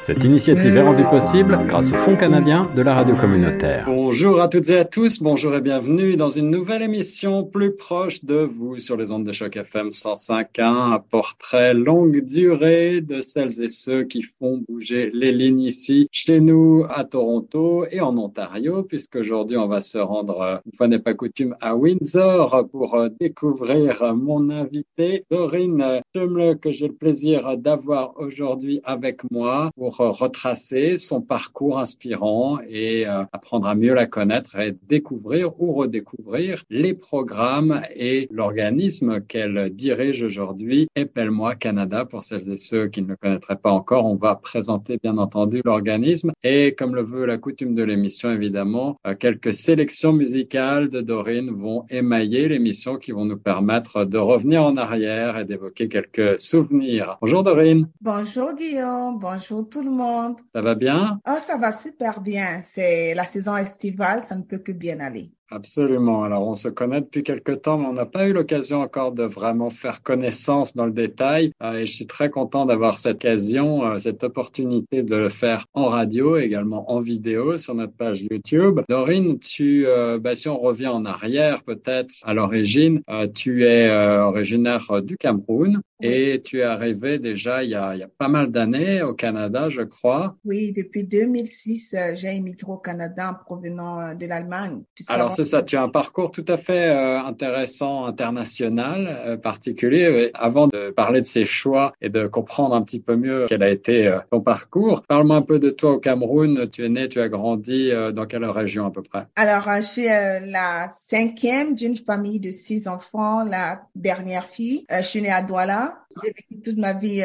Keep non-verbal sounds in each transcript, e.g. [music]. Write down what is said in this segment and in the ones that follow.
Cette initiative est rendue possible grâce au Fonds canadien de la radio communautaire. Bonjour à toutes et à tous, bonjour et bienvenue dans une nouvelle émission plus proche de vous sur les ondes de choc FM 105.1, un portrait longue durée de celles et ceux qui font bouger les lignes ici, chez nous à Toronto et en Ontario, puisqu'aujourd'hui on va se rendre, une fois n'est pas coutume, à Windsor pour découvrir mon invité, Dorine Chumle, que j'ai le plaisir d'avoir aujourd'hui avec moi retracer son parcours inspirant et euh, apprendre à mieux la connaître et découvrir ou redécouvrir les programmes et l'organisme qu'elle dirige aujourd'hui, Épelle-moi Canada. Pour celles et ceux qui ne le connaîtraient pas encore, on va présenter bien entendu l'organisme et comme le veut la coutume de l'émission, évidemment, euh, quelques sélections musicales de Dorine vont émailler l'émission qui vont nous permettre de revenir en arrière et d'évoquer quelques souvenirs. Bonjour Dorine. Bonjour Guillaume, bonjour tout le monde. Ça va bien? Oh, ça va super bien. C'est la saison estivale, ça ne peut que bien aller. Absolument. Alors, on se connaît depuis quelque temps, mais on n'a pas eu l'occasion encore de vraiment faire connaissance dans le détail. Euh, et je suis très content d'avoir cette occasion, euh, cette opportunité de le faire en radio, également en vidéo sur notre page YouTube. Dorine, tu, euh, bah, si on revient en arrière, peut-être à l'origine, tu es originaire du Cameroun et tu es arrivé déjà il y a, il y a pas mal d'années au Canada, je crois. Oui, depuis 2006, j'ai immigré au Canada en provenant de l'Allemagne. Alors, c'est ça, tu as un parcours tout à fait euh, intéressant, international, euh, particulier. Avant de parler de ces choix et de comprendre un petit peu mieux quel a été euh, ton parcours, parle-moi un peu de toi au Cameroun. Tu es né, tu as grandi dans quelle région à peu près? Alors, je suis la cinquième d'une famille de six enfants, la dernière fille. je suis née à Douala. J'ai vécu toute ma vie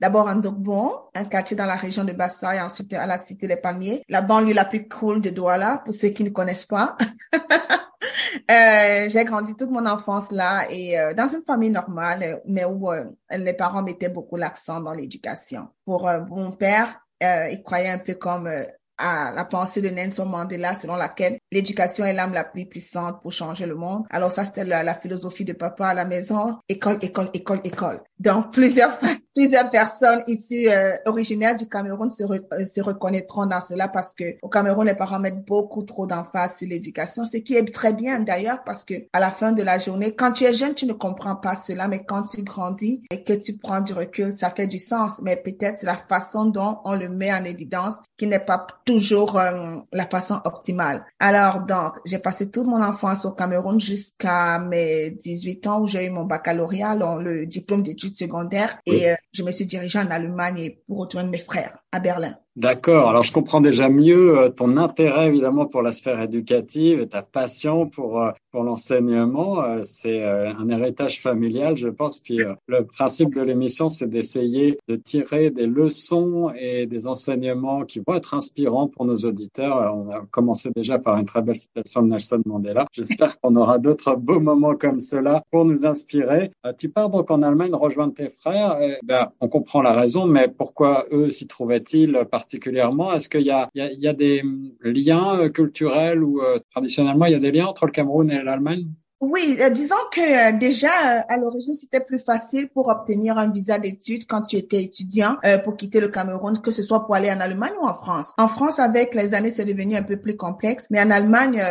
d'abord en Dogbon, un quartier dans la région de Bassa et ensuite à la Cité des Palmiers, la banlieue la plus cool de Douala, pour ceux qui ne connaissent pas. [laughs] euh, j'ai grandi toute mon enfance là et euh, dans une famille normale, mais où euh, les parents mettaient beaucoup l'accent dans l'éducation. Pour euh, mon père, il croyait un peu comme à la pensée de Nelson Mandela selon laquelle l'éducation est l'âme la plus puissante pour changer le monde. Alors ça, c'était la, philosophie de papa à la maison. École, école, école, école. Donc plusieurs, [laughs] plusieurs personnes ici euh, originaires du Cameroun se, euh, se reconnaîtront dans cela parce que au Cameroun, les parents mettent beaucoup trop d'emphase sur l'éducation, ce qui est très bien d'ailleurs parce que à la fin de la journée, quand tu es jeune, tu ne comprends pas cela, mais quand tu grandis et que tu prends du recul, ça fait du sens. Mais peut-être c'est la façon dont on le met en évidence qui n'est pas toujours euh, la façon optimale. Alors donc, j'ai passé toute mon enfance au Cameroun jusqu'à mes 18 ans où j'ai eu mon baccalauréat, le diplôme d'études secondaires et euh, je me suis dirigée en Allemagne pour rejoindre mes frères à Berlin. D'accord. Alors, je comprends déjà mieux euh, ton intérêt, évidemment, pour la sphère éducative et ta passion pour, euh, pour l'enseignement. Euh, c'est un héritage familial, je pense. Puis, le principe de l'émission, c'est d'essayer de tirer des leçons et des enseignements qui vont être inspirants pour nos auditeurs. On a commencé déjà par une très belle citation de Nelson Mandela. J'espère [laughs] qu'on aura d'autres beaux moments comme cela pour nous inspirer. Tu pars donc en Allemagne rejoindre tes frères. ben, on comprend la raison, mais pourquoi eux s'y trouvaient-ils particulièrement? Est-ce qu'il y a, y, a, des liens euh, culturels ou euh, traditionnellement il y a des liens entre le Cameroun et l'Allemagne? Oui, euh, disons que euh, déjà euh, à l'origine c'était plus facile pour obtenir un visa d'études quand tu étais étudiant pour quitter le Cameroun, que ce soit pour aller en Allemagne ou en France. En France, avec les années, c'est devenu un peu plus complexe, mais en Allemagne,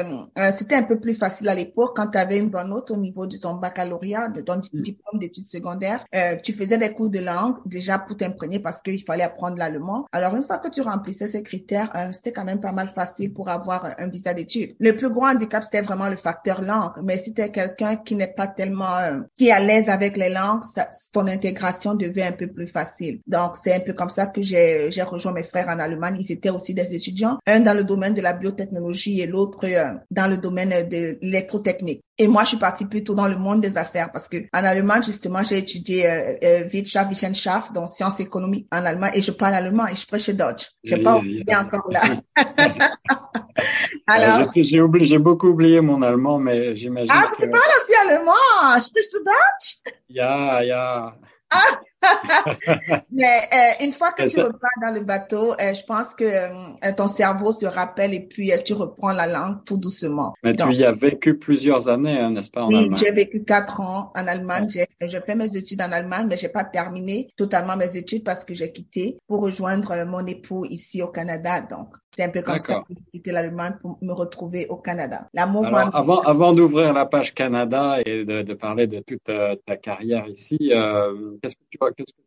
c'était un peu plus facile à l'époque quand tu avais une bonne note au niveau de ton baccalauréat, de ton mm. diplôme d'études secondaires. tu faisais des cours de langue déjà pour t'imprégner parce qu'il fallait apprendre l'allemand. Alors une fois que tu remplissais ces critères, c'était quand même pas mal facile pour avoir un visa d'études. Le plus gros handicap c'était vraiment le facteur langue, mais quelqu'un qui n'est pas tellement, euh, qui est à l'aise avec les langues, son intégration devient un peu plus facile. Donc, c'est un peu comme ça que j'ai, j'ai rejoint mes frères en Allemagne. Ils étaient aussi des étudiants, un dans le domaine de la biotechnologie et l'autre euh, dans le domaine de l'électrotechnique. Et moi, je suis partie plutôt dans le monde des affaires parce que en Allemagne, justement, j'ai étudié euh, euh, Wirtschaft, Wissenschaft, donc sciences économiques en allemand et je parle allemand et je prêche Deutsch. J'ai pas oublié encore là. [laughs] [laughs] Alors, j'ai oublié, j'ai beaucoup oublié mon allemand, mais j'imagine. Ah, tu parles aussi allemand? Sprichst du Deutsch? Ja, ja. Ah, [laughs] Mais euh, une fois que tu repars dans le bateau, euh, je pense que euh, ton cerveau se rappelle et puis tu reprends la langue tout doucement. Mais tu y as vécu plusieurs années, hein, n'est-ce pas, en oui, j'ai vécu quatre ans en Allemagne. J'ai fait mes études en Allemagne, mais j'ai pas terminé totalement mes études parce que j'ai quitté pour rejoindre mon époux ici au Canada. Donc, c'est un peu comme ça que j'ai quitté l'Allemagne pour me retrouver au Canada. Avant d'ouvrir la page Canada et de, de parler de toute ta carrière ici, qu'est-ce que tu vois, qu'est-ce que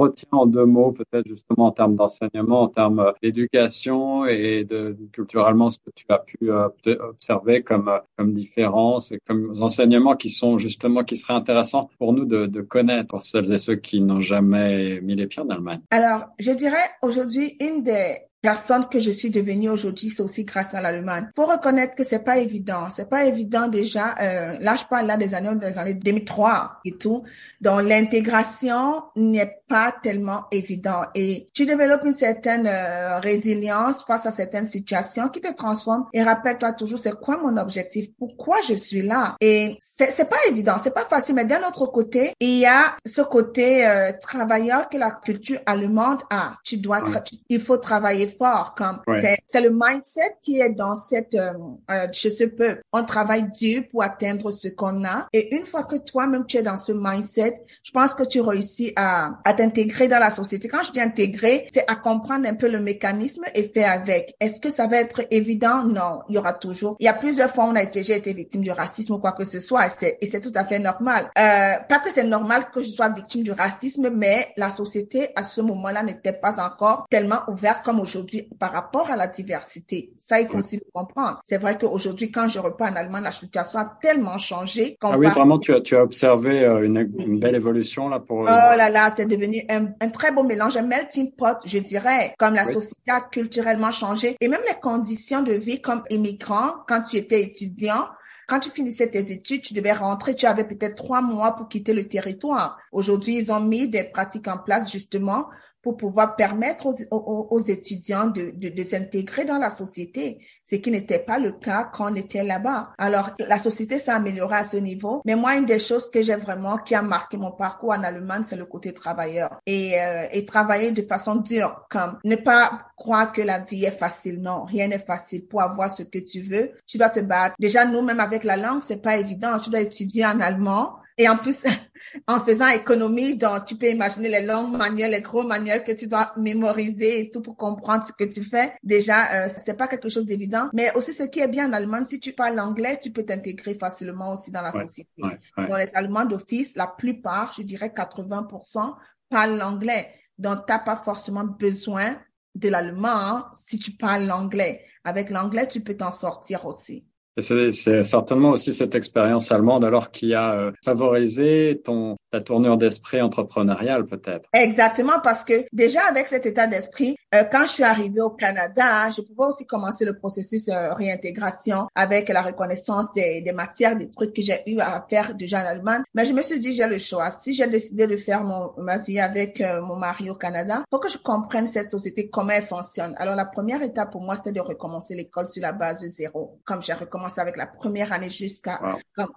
retiens en deux mots, peut-être justement en termes d'enseignement, en termes euh, d'éducation et de, culturellement ce que tu as pu euh, observer comme euh, comme différence et comme enseignements qui sont justement qui seraient intéressants pour nous de, de connaître pour celles et ceux qui n'ont jamais mis les pieds en Allemagne? Alors, je dirais aujourd'hui une des personne que je suis devenue aujourd'hui, c'est aussi grâce à l'Allemagne. Faut reconnaître que c'est pas évident. C'est pas évident déjà. Euh, là, je parle là des années des années 2003 et tout. Donc l'intégration n'est pas tellement évident et tu développes une certaine euh, résilience face à certaines situations qui te transforment. Et rappelle-toi toujours, c'est quoi mon objectif? Pourquoi je suis là? Et c'est c'est pas évident, c'est pas facile. Mais d'un autre côté, il y a ce côté euh, travailleur que la culture allemande a. Tu dois, il faut travailler fort. Comme c'est le mindset qui est dans cette euh, euh, chez ce peuple. On travaille dur pour atteindre ce qu'on a. Et une fois que toi-même tu es dans ce mindset, je pense que tu réussis à, à t'intégrer dans la société. Quand je dis intégrer, c'est à comprendre un peu le mécanisme et faire avec. Est-ce que ça va être évident? Non, il y aura toujours. Il y a plusieurs fois où on a été, j'ai été victime du racisme ou quoi que ce soit. Et c'est tout à fait normal. Euh, pas que c'est normal que je sois victime du racisme, mais la société à ce moment-là n'était pas encore tellement ouverte comme aujourd'hui aujourd'hui par rapport à la diversité. Ça, il faut aussi le comprendre. C'est vrai qu'aujourd'hui, quand je repars en Allemagne, la situation a tellement changé. Ah oui, vraiment, tu as, tu as observé euh, une, une belle évolution là pour. Euh, oh là là, c'est devenu un, un, très beau mélange, un melting pot, je dirais, comme la société a culturellement changé et même les conditions de vie comme immigrant quand tu étais étudiant quand tu finissais tes études, tu devais rentrer, tu avais peut-être trois mois pour quitter le territoire. Aujourd'hui, ils ont mis des pratiques en place justement pour pouvoir permettre aux, étudiants de, de, s'intégrer dans la société, ce qui n'était pas le cas quand on était là-bas. Alors, la société s'est améliorée à ce niveau, mais moi, une des choses que j'ai vraiment, qui a marqué mon parcours en Allemagne, c'est le côté travailleur. Et, euh, et travailler de façon dure, comme ne pas croire que la vie est facile. Non, rien n'est facile. Pour avoir ce que tu veux, tu dois te battre. Déjà, nous, même avec la langue, c'est pas évident. Tu dois étudier en allemand et en plus, [laughs] en faisant économie, donc tu peux imaginer les longues manuels, les gros manuels que tu dois mémoriser et tout pour comprendre ce que tu fais. Déjà, euh, c'est pas quelque chose d'évident. Mais aussi, ce qui est bien en Allemagne, si tu parles anglais, tu peux t'intégrer facilement aussi dans la société. Dans les Allemands d'office, la plupart, je dirais 80%, parlent l'anglais. Donc, t'as pas forcément besoin de l'allemand si tu parles l'anglais. Avec l'anglais, tu peux t'en sortir aussi. C'est certainement aussi cette expérience allemande alors qui a euh, favorisé ta tournure d'esprit entrepreneuriale peut-être. Exactement parce que déjà avec cet état d'esprit, euh, quand je suis arrivée au Canada, je pouvais aussi commencer le processus de euh, réintégration avec la reconnaissance des, matières, des trucs que j'ai eu à faire déjà en Allemagne. Mais je me suis dit j'ai le choix. Si j'ai décidé de faire mon, ma vie avec mon mari au Canada, faut que je comprenne cette société comment elle fonctionne. Alors la première étape pour moi c'était de recommencer l'école sur la base zéro, comme j'ai recommencé avec la première année jusqu'à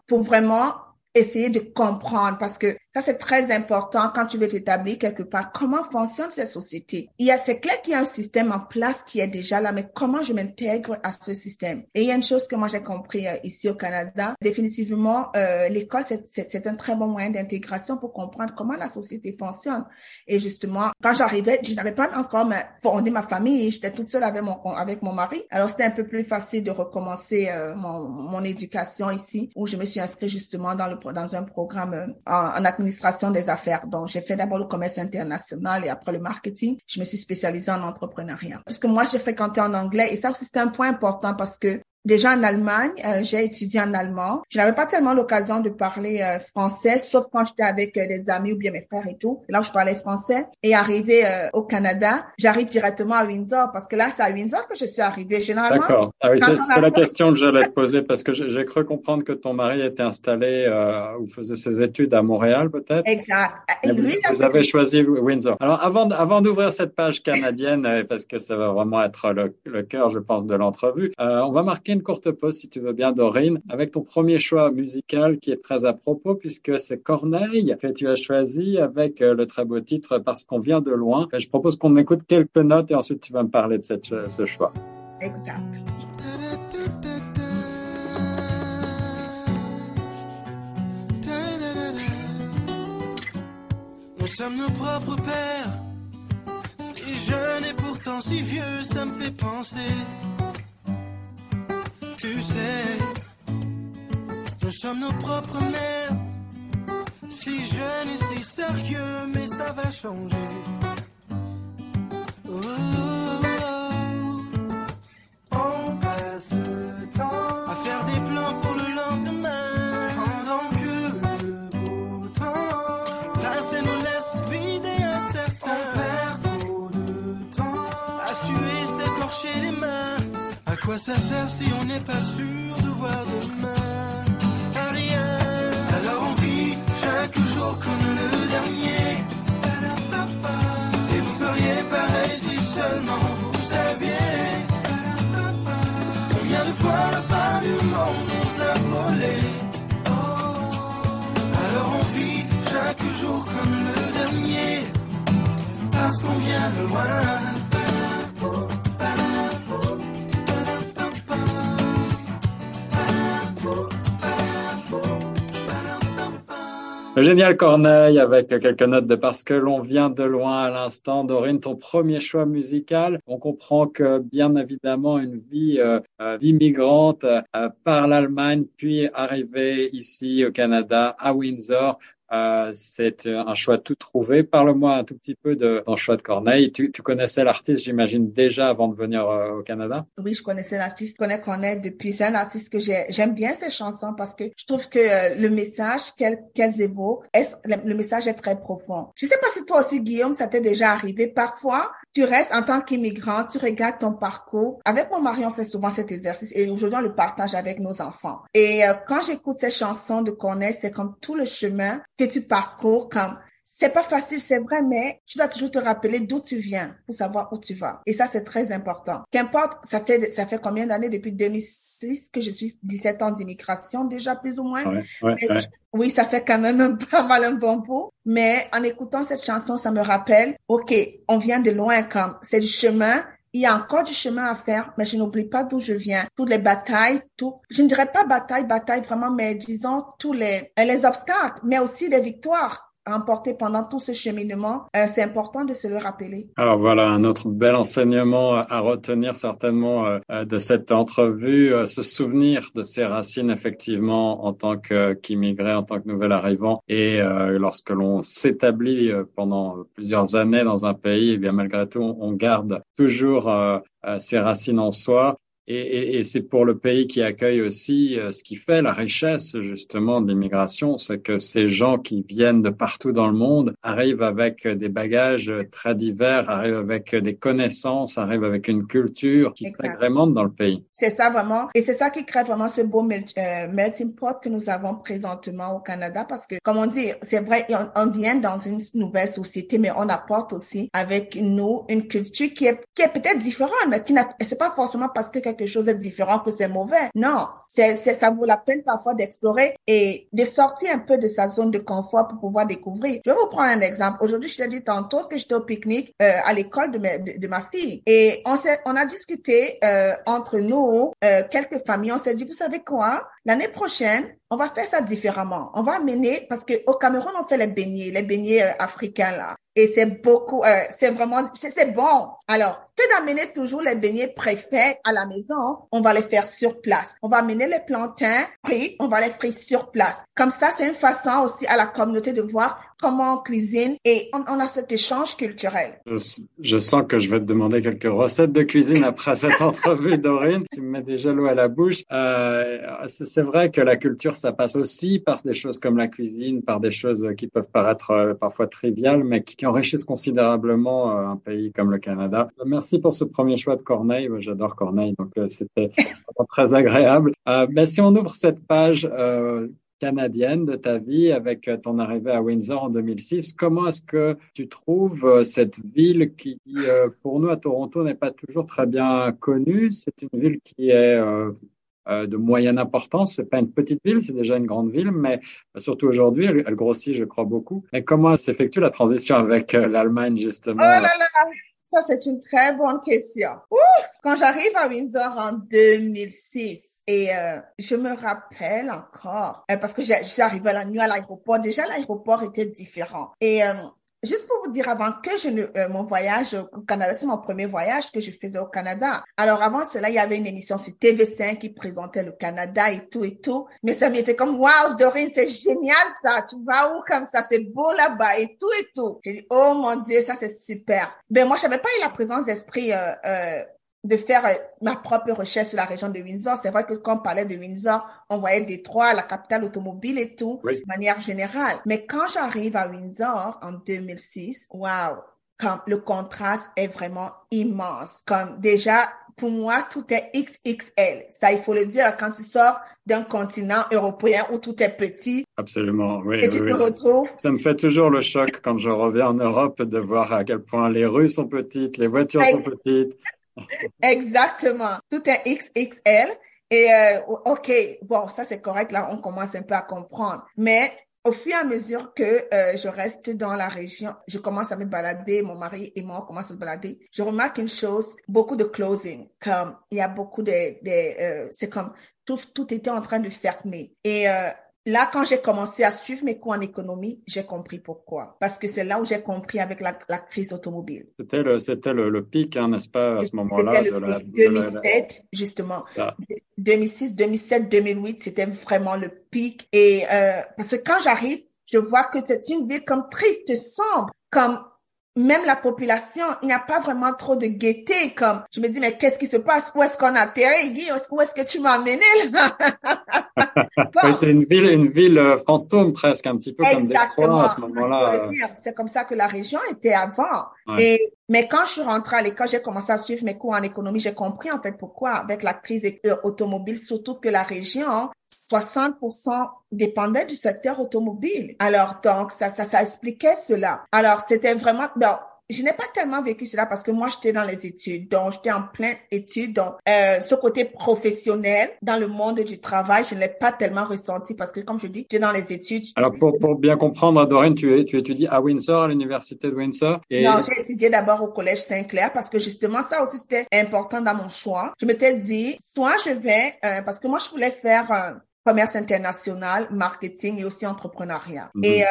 pour vraiment essayer de comprendre parce que ça, c'est très important quand tu veux t'établir quelque part. Comment fonctionne cette société? Il y a, c'est clair qu'il y a un système en place qui est déjà là, mais comment je m'intègre à ce système? Et il y a une chose que moi j'ai compris euh, ici au Canada. Définitivement, euh, l'école, c'est, un très bon moyen d'intégration pour comprendre comment la société fonctionne. Et justement, quand j'arrivais, je n'avais pas encore fondé ma famille. J'étais toute seule avec mon, avec mon mari. Alors, c'était un peu plus facile de recommencer euh, mon, mon éducation ici, où je me suis inscrite justement dans le, dans un programme euh, en, en administration des affaires. Donc, j'ai fait d'abord le commerce international et après le marketing. Je me suis spécialisée en entrepreneuriat. Parce que moi, j'ai fréquenté en anglais et ça c'est un point important parce que Déjà en Allemagne, euh, j'ai étudié en allemand. Je n'avais pas tellement l'occasion de parler euh, français, sauf quand j'étais avec euh, des amis ou bien mes frères et tout. Là je parlais français. Et arrivé au Canada, j'arrive directement à Windsor parce que là, c'est à Windsor que je suis arrivée. Généralement. D'accord. Ah oui, c'était la question que j'allais te poser parce que j'ai cru comprendre que ton mari était installé ou faisait ses études à Montréal, peut-être. Exact. Et vous, vous avez choisi Windsor. Alors, avant, avant d'ouvrir cette page canadienne, parce que ça va vraiment être le, le cœur, je pense, de l'entrevue, on va marquer une courte pause, si tu veux bien, Dorine, avec ton premier choix musical qui est très à propos, puisque c'est Corneille que tu as choisi avec euh, le très beau titre Parce qu'on vient de loin. je propose qu'on écoute quelques notes et ensuite tu vas me parler de cette, ce choix. Exact. Nous sommes nos propres pères. Si jeune et pourtant si vieux, ça me fait penser. Tu sais, nous sommes nos propres mères. Si jeune et si sérieux, mais ça va changer. Quoi ça sert si on n'est pas sûr de voir demain à rien? Alors on vit chaque jour comme le dernier. Et vous feriez pareil si seulement vous saviez. Combien de fois la fin du monde nous a volé? Alors on vit chaque jour comme le dernier. Parce qu'on vient de loin. Génial Corneille avec quelques notes de parce que l'on vient de loin à l'instant. Dorine, ton premier choix musical. On comprend que bien évidemment une vie euh, euh, d'immigrante euh, par l'Allemagne, puis arrivée ici au Canada, à Windsor, euh, c'est un choix tout trouvé. Parle-moi un tout petit peu de ton choix de Corneille. Tu, tu connaissais l'artiste, j'imagine, déjà avant de venir euh, au Canada? Oui, je connaissais l'artiste. Je connais Corneille depuis. C'est un artiste que j'aime bien ses chansons parce que je trouve que euh, le message qu'elles évoquent, le message est très profond. Je sais pas si toi aussi, Guillaume, ça t'est déjà arrivé. Parfois, tu restes en tant qu'immigrant, tu regardes ton parcours. Avec mon mari, on fait souvent cet exercice et aujourd'hui, on le partage avec nos enfants. Et quand j'écoute ces chansons de Corneille, c'est comme tout le chemin que tu parcours comme c'est pas facile, c'est vrai, mais tu dois toujours te rappeler d'où tu viens pour savoir où tu vas. Et ça, c'est très important. Qu'importe, ça fait, ça fait combien d'années depuis 2006 que je suis 17 ans d'immigration déjà, plus ou moins? Oui, ça fait quand même [laughs] pas mal un bon bout. Mais en écoutant cette chanson, ça me rappelle, OK, on vient de loin comme, c'est du chemin, il y a encore du chemin à faire, mais je n'oublie pas d'où je viens. Toutes les batailles, tout, je ne dirais pas bataille, bataille vraiment, mais disons tous les, les obstacles, mais aussi des victoires remporté pendant tout ce cheminement, euh, c'est important de se le rappeler. Alors voilà un autre bel enseignement à retenir certainement euh, euh, de cette entrevue, se souvenir de ses racines effectivement en tant qu'immigré, en tant que nouvel arrivant et lorsque l'on s'établit pendant plusieurs années dans un pays, eh bien malgré tout on garde toujours ses racines en soi et, et, et c'est pour le pays qui accueille aussi euh, ce qui fait la richesse justement de l'immigration, c'est que ces gens qui viennent de partout dans le monde arrivent avec des bagages très divers, arrivent avec des connaissances, arrivent avec une culture qui s'agrémente dans le pays. C'est ça vraiment, et c'est ça qui crée vraiment ce beau euh, melting pot que nous avons présentement au Canada, parce que comme on dit, c'est vrai, on, vient dans une nouvelle société, mais on apporte aussi avec nous une culture qui est qui est peut-être différente, mais qui n'a, c'est pas forcément parce que quelque chose est différent que c'est mauvais. Non, c'est, ça vaut la peine parfois d'explorer et de sortir un peu de sa zone de confort pour pouvoir découvrir. Je vais vous prendre un exemple. Aujourd'hui, je t'ai dit tantôt que j'étais au pique-nique euh, à l'école de, ma, de, ma fille et on on a discuté euh, entre nous, euh, quelques familles. On s'est dit, vous savez quoi? L'année prochaine, on va faire ça différemment. On va amener, parce que au Cameroun, on fait les beignets, les beignets euh, africains là. Et c'est beaucoup, euh, c'est vraiment, c'est bon. Alors, que d'amener toujours les beignets préfets à la maison, on va les faire sur place. On va amener les plantains puis on va les frire sur place. Comme ça, c'est une façon aussi à la communauté de voir comment on cuisine et on, a cet échange culturel. Je, sens que je vais te demander quelques recettes de cuisine après cette [laughs] entrevue, Dorine. Tu me mets déjà l'eau à la bouche. Euh, c'est vrai que la culture, ça passe aussi par des choses comme la cuisine, par des choses qui peuvent paraître euh, parfois triviales, mais qui, enrichissent considérablement euh, un pays comme le Canada. Merci pour ce premier choix de Corneille. J'adore Corneille, donc c'était [laughs] très agréable. mais si on ouvre cette page canadienne de ta vie avec euh, ton arrivée à Windsor en 2006. Comment est-ce que tu trouves euh, cette ville qui, euh, pour nous à Toronto, n'est pas toujours très bien connue? C'est une ville qui est de moyenne importance. C'est pas une petite ville, c'est déjà une grande ville, mais surtout aujourd'hui, elle, grossit, je crois, beaucoup. Et comment s'effectue la transition avec l'Allemagne, justement? Oh ça, c'est une très bonne question. Ouh! Quand j'arrive à Windsor en 2006, et euh, je me rappelle encore, euh, parce que arrivée la nuit à l'aéroport, déjà l'aéroport était différent. Et euh, Juste pour vous dire, avant que je ne, euh, mon voyage au Canada, c'est mon premier voyage que je faisais au Canada. Alors avant cela, il y avait une émission sur TV5 qui présentait le Canada et tout et tout. Mais ça m'était comme, waouh, Dorine, c'est génial ça. Tu vas où comme ça? C'est beau là-bas et tout et tout. J'ai dit, oh mon Dieu, ça c'est super. Ben moi, je n'avais pas eu la présence d'esprit euh, euh, de faire euh, ma propre recherche sur la région de Windsor. C'est vrai que quand on parlait de Windsor, on voyait Détroit, la capitale automobile et tout, oui. de manière générale. Mais quand j'arrive à Windsor en 2006, waouh, comme le contraste est vraiment immense. Comme déjà, pour moi, tout est XXL. Ça, il faut le dire, quand tu sors d'un continent européen où tout est petit. Absolument, oui. Et tu oui, te oui. retrouves. Ça me fait toujours le choc quand je reviens en Europe de voir à quel point les rues sont petites, les voitures sont petites. [laughs] Exactement. Tout est XXL. Et euh, OK, bon, ça c'est correct. Là, on commence un peu à comprendre. Mais au fur et à mesure que euh, je reste dans la région, je commence à me balader, mon mari et moi on à se balader. Je remarque une chose, beaucoup de closing, comme il y a beaucoup de, euh, c'est comme tout, tout était en train de fermer. Et Là, quand j'ai commencé à suivre mes cours en économie, j'ai compris pourquoi. Parce que c'est là où j'ai compris avec la, la crise automobile. C'était le, c'était le, le pic, hein, n'est-ce pas, à ce moment-là de la, pic. de la- 2007, justement. ça. 2006, 2007, 2008, c'était vraiment le pic. Et euh, parce que quand j'arrive, je vois que c'est une ville comme triste, sombre, comme même la population, il n'y a pas vraiment trop de gaieté. Comme je me dis, mais qu'est-ce qui se passe? Où est-ce qu'on a atterri Guy? Où est-ce que tu m'as amené là? [laughs] Oui, c'est une ville, une ville euh, fantôme presque, un petit peu comme Exactement. Détroit à ce moment-là. dire. C'est comme ça que la région était avant. Ouais. Et mais quand je suis rentrée à l'école, j'ai commencé à suivre mes cours en économie. J'ai compris en fait pourquoi avec la crise euh, automobile, surtout que la région 60% dépendait du secteur automobile. Alors donc ça ça ça expliquait cela. Alors c'était vraiment bon, je n'ai pas tellement vécu cela parce que moi, j'étais dans les études, donc j'étais en plein études. Donc, euh, ce côté professionnel dans le monde du travail, je ne l'ai pas tellement ressenti parce que, comme je dis, j'étais dans les études. Alors pour, pour bien comprendre, Doreen, tu, es- tu étudies à Windsor, à l'université de Windsor. Et Non, j'ai étudié d'abord au collège Saint-Clair parce que justement, ça aussi, c'était important dans mon choix. Je m'étais dit, soit je vais, euh, parce que moi, je voulais faire euh, commerce international, marketing et aussi entrepreneuriat. Mhm. Et euh,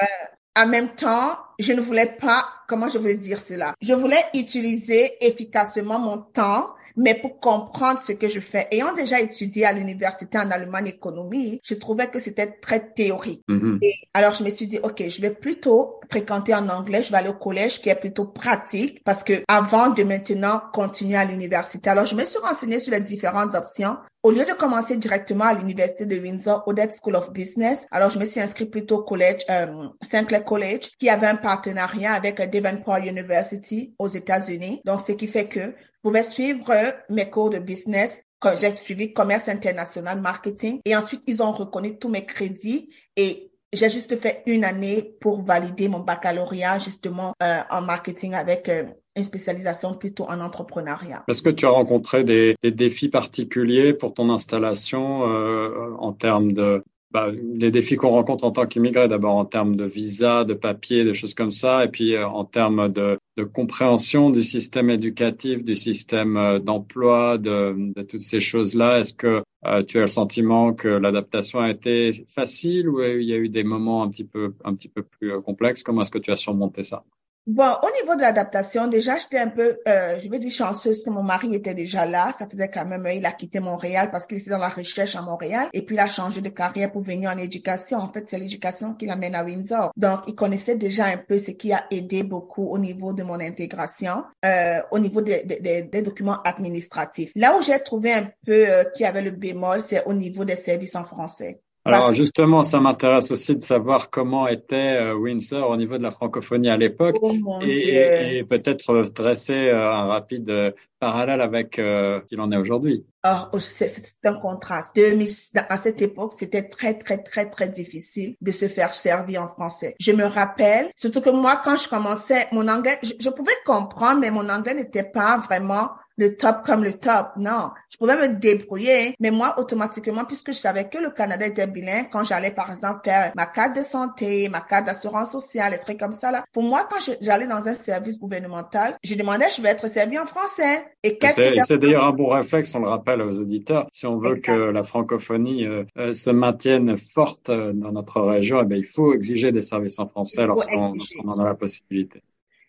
en même temps, je ne voulais pas, comment je voulais dire cela? Je voulais utiliser efficacement mon temps mais pour comprendre ce que je fais. Ayant déjà étudié à l'université en Allemagne économie, je trouvais que c'était très théorique. Mhm. Et alors, je me suis dit, OK, je vais plutôt fréquenter en anglais. Je vais aller au collège qui est plutôt pratique parce que avant de maintenant continuer à l'université. Alors, je me suis renseignée sur les différentes options. Au lieu de commencer directement à l'université de Windsor, Odette School of Business, alors je me suis inscrite plutôt au collège, euh, Sinclair College, qui avait un partenariat avec Davenport University aux États-Unis. Donc, ce qui fait que je pouvais suivre mes cours de business j'ai suivi commerce international, marketing, et ensuite ils ont reconnu tous mes crédits et j'ai juste fait une année pour valider mon baccalauréat justement euh, en marketing avec euh, une spécialisation plutôt en entrepreneuriat. Est-ce que tu as rencontré des, des défis particuliers pour ton installation euh, en termes de bah, les défis qu'on rencontre en tant qu'immigré, d'abord en termes de visa, de papier, des choses comme ça, et puis euh, en termes de, de compréhension du système éducatif, du système euh, d'emploi, de, de toutes ces choses-là. Est-ce que euh, tu as le sentiment que l'adaptation a été facile ou il y a eu des moments un petit peu un petit peu plus complexes? Comment est-ce que tu as surmonté ça? Bon, au niveau de l'adaptation, déjà, j'étais un peu, euh, je vais dire chanceuse que mon mari était déjà là. Ça faisait quand même, il a quitté Montréal parce qu'il était dans la recherche à Montréal et puis il a changé de carrière pour venir en éducation. En fait, c'est l'éducation qui l'amène à Windsor. Donc, il connaissait déjà un peu ce qui a aidé beaucoup au niveau de mon intégration, euh, au niveau des documents administratifs. Là où j'ai trouvé un peu euh, qu'il y avait le bémol, c'est au niveau des services en français. Alors Parce- justement, ça m'intéresse aussi de savoir comment était euh, Windsor au niveau de la francophonie à l'époque. Oh et, et- peut-être dresser euh, un rapide euh, parallèle avec euh, ce qu'il en est aujourd'hui. Ah, oh, c'est c'est un contraste. 2000 à cette époque, c'était très, très, très, très difficile de se faire servir en français. Je me rappelle, surtout que moi, quand je commençais, mon anglais, je, je pouvais comprendre, mais mon anglais n'était pas vraiment le top comme le top. Non, je pouvais me débrouiller, mais moi, automatiquement, puisque je savais que le Canada était bilingue, quand j'allais, par exemple, faire ma carte de santé, ma carte d'assurance sociale, et trucs comme ça, là, pour moi, quand j'allais dans un service gouvernemental, je demandais, je vais être servi en français. Et c'est d'ailleurs un bon réflexe, on le rappelle aux auditeurs. Si on veut que la francophonie euh, euh, se maintienne forte euh, dans notre région, eh bien, il faut exiger des services en français lorsqu'on en a la possibilité.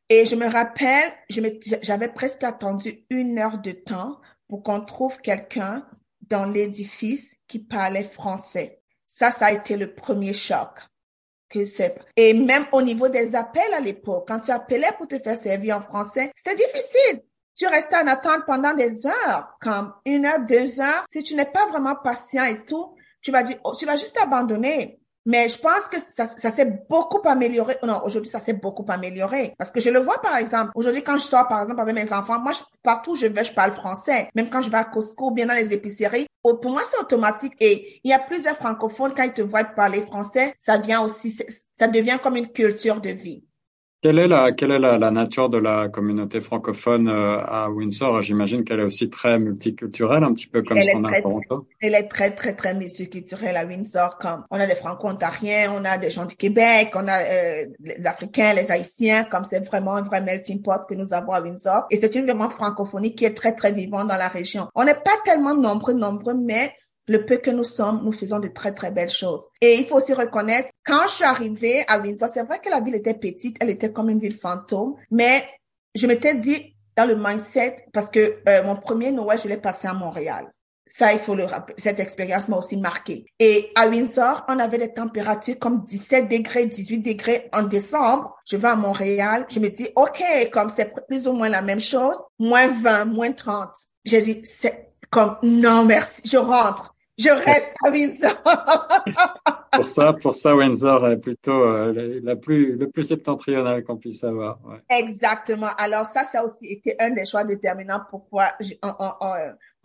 Et je me rappelle, j'avais presque attendu une heure de temps pour qu'on trouve quelqu'un dans l'édifice qui parlait français. Ça, ça a été le premier choc. Et même au niveau des appels à l'époque, quand tu appelais pour te faire servir en français, c'était difficile. Tu restais en attente pendant des heures, comme une heure, deux heures. Si tu n'es pas vraiment patient et tout, tu vas juste abandonner. Mais je pense que ça, ça s'est beaucoup amélioré. Non, aujourd'hui, ça s'est beaucoup amélioré. Parce que je le vois, par exemple, aujourd'hui, quand je sors, par exemple, avec mes enfants, moi, je, partout où je vais, je parle français. Même quand je vais à Costco bien dans les épiceries, pour moi, c'est automatique. Et il y a plusieurs francophones, quand ils te voient parler français, ça vient aussi, ça devient comme une culture de vie. Quelle est la, quelle est la, la nature de la communauté francophone euh, à Windsor? J'imagine qu'elle est aussi très multiculturelle, un petit peu comme ce qu'on a à Toronto. Elle est très, très, très multiculturelle à Windsor. Comme on a des franco-ontariens, on a des gens du Québec, on a euh, les Africains, les Haïtiens, comme c'est vraiment un vrai melting pot que nous avons à Windsor. Et c'est une vraiment francophonie qui est très, très vivante dans la région. On n'est pas tellement nombreux, nombreux, mais le peu que nous sommes, nous faisons de très, très belles choses. Et il faut aussi reconnaître, quand je suis arrivée à Windsor, c'est vrai que la ville était petite, elle était comme une ville fantôme, mais je m'étais dit dans le mindset, parce que euh, mon premier Noël, je l'ai passé à Montréal. Ça, il faut le rappeler. Cette expérience m'a aussi marqué. Et à Windsor, on avait des températures comme 17 degrés, 18 degrés en décembre. Je vais à Montréal. Je me dis, OK, comme c'est plus ou moins la même chose, moins 20, moins 30. J'ai dit, c'est comme, non, merci, je rentre je reste à Windsor. [laughs] pour ça, pour ça, Windsor est plutôt euh, la, plus, le plus septentrional qu'on puisse avoir. Ouais. Exactement. Alors ça, ça a aussi été un des choix déterminants pourquoi on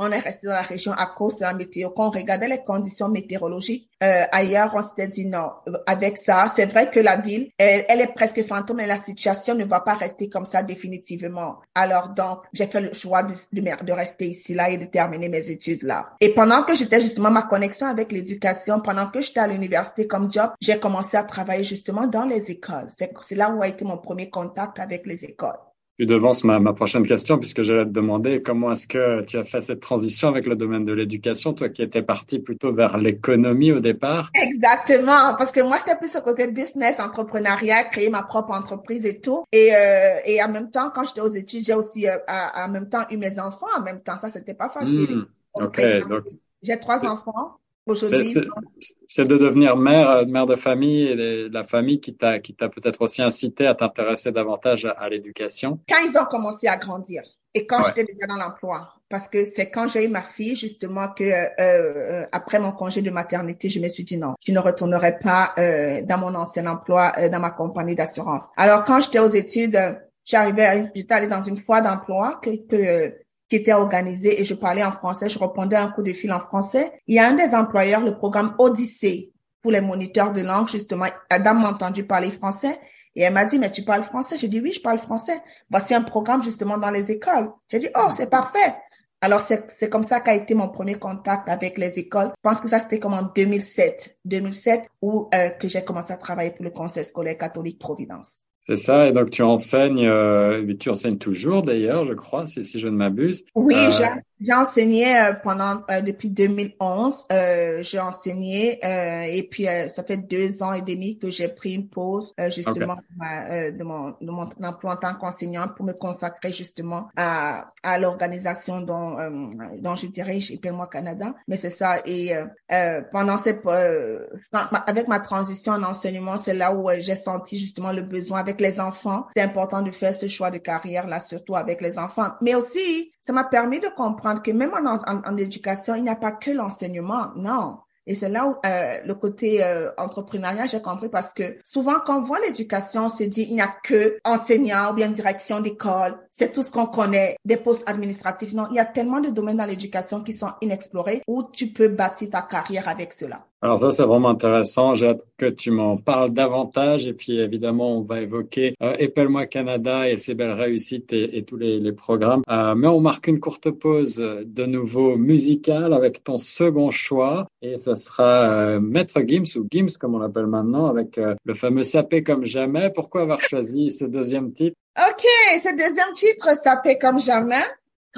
est resté dans la région à cause de la météo. Quand on regardait les conditions météorologiques euh, ailleurs, on s'était dit non. Avec ça, c'est vrai que la ville, elle, est presque fantôme, mais la situation ne va pas rester comme ça définitivement. Alors donc, j'ai fait le choix de, de, rester ici là et de terminer mes études là. Et pendant que j'étais justement ma connexion avec l'éducation, pendant que j'étais à l'université comme job, j'ai commencé à travailler justement dans les écoles. C'est là où a été mon premier contact avec les écoles tu devances ma, ma prochaine question puisque j'allais te demander comment est-ce que tu as fait cette transition avec le domaine de l'éducation, toi qui étais parti plutôt vers l'économie au départ. Exactement, parce que moi c'était plus au côté business, entrepreneuriat, créer ma propre entreprise et tout. Et euh, et en même temps, quand j'étais aux études, j'ai aussi euh, en même temps eu mes enfants. En même temps, ça c'était pas facile. Ok, donc j'ai trois enfants. C'est de devenir mère, euh, mère de famille et de la famille qui t'a, qui t'a peut-être aussi incité à t'intéresser davantage à, l'éducation. Quand ils ont commencé à grandir et quand j'étais déjà dans l'emploi, parce que c'est quand j'ai eu ma fille justement que euh, euh, après mon congé de maternité, je me suis dit non, je ne retournerai pas euh, dans mon ancien emploi euh, dans ma compagnie d'assurance. Alors quand j'étais aux études, j'arrivais, j'étais allée dans une fois d'emploi que, que qui était organisé et je parlais en français, je répondais un coup de fil en français. Il y a un des employeurs, le programme Odyssée pour les moniteurs de langue, justement. La dame m'a entendu parler français et elle m'a dit, mais tu parles français? J'ai dit, oui, je parle français. Voici un programme justement dans les écoles. J'ai dit, oh, c'est parfait. Alors, c'est comme ça qu'a été mon premier contact avec les écoles. Je pense que ça, c'était comme en 2007. 2007, où euh, que j'ai commencé à travailler pour le Conseil scolaire catholique Providence. C'est ça, et donc tu enseignes, euh, tu enseignes toujours d'ailleurs, je crois, si, si je ne m'abuse. Oui, euh, j'ai enseigné euh, pendant euh, depuis 2011. Euh, j'ai enseigné et puis ça fait deux ans et demi que j'ai pris une pause justement de, mon, de mon emploi en tant qu'enseignante pour me consacrer justement à, à l'organisation dont, dont je dirige moi Canada. Mais c'est ça. Et pendant cette avec ma transition en enseignement, c'est là où j'ai senti justement le besoin avec les enfants. C'est important de faire ce choix de carrière là, surtout avec les enfants. Mais aussi, ça m'a permis de comprendre que même en, en, éducation, il n'y a pas que l'enseignement, non. Et c'est là où euh, le côté euh, entrepreneuriat, j'ai compris parce que souvent quand on voit l'éducation, on se dit il n'y a que enseignant ou bien direction d'école, c'est tout ce qu'on connaît, des postes administratifs. Non, il y a tellement de domaines dans l'éducation qui sont inexplorés où tu peux bâtir ta carrière avec cela. Alors ça, c'est vraiment intéressant. J'ai hâte que tu m'en parles davantage. Et puis, évidemment, on va évoquer euh, Épelle-moi Canada et ses belles réussites et, tous les, programmes. Euh, mais on marque une courte pause de nouveau musicale avec ton second choix. Et ce sera euh, Maître Gims ou Gims, comme on l'appelle maintenant, avec euh, le fameux Sapé comme jamais. Pourquoi avoir choisi ce deuxième titre? OK, ce deuxième titre, Sapé comme jamais.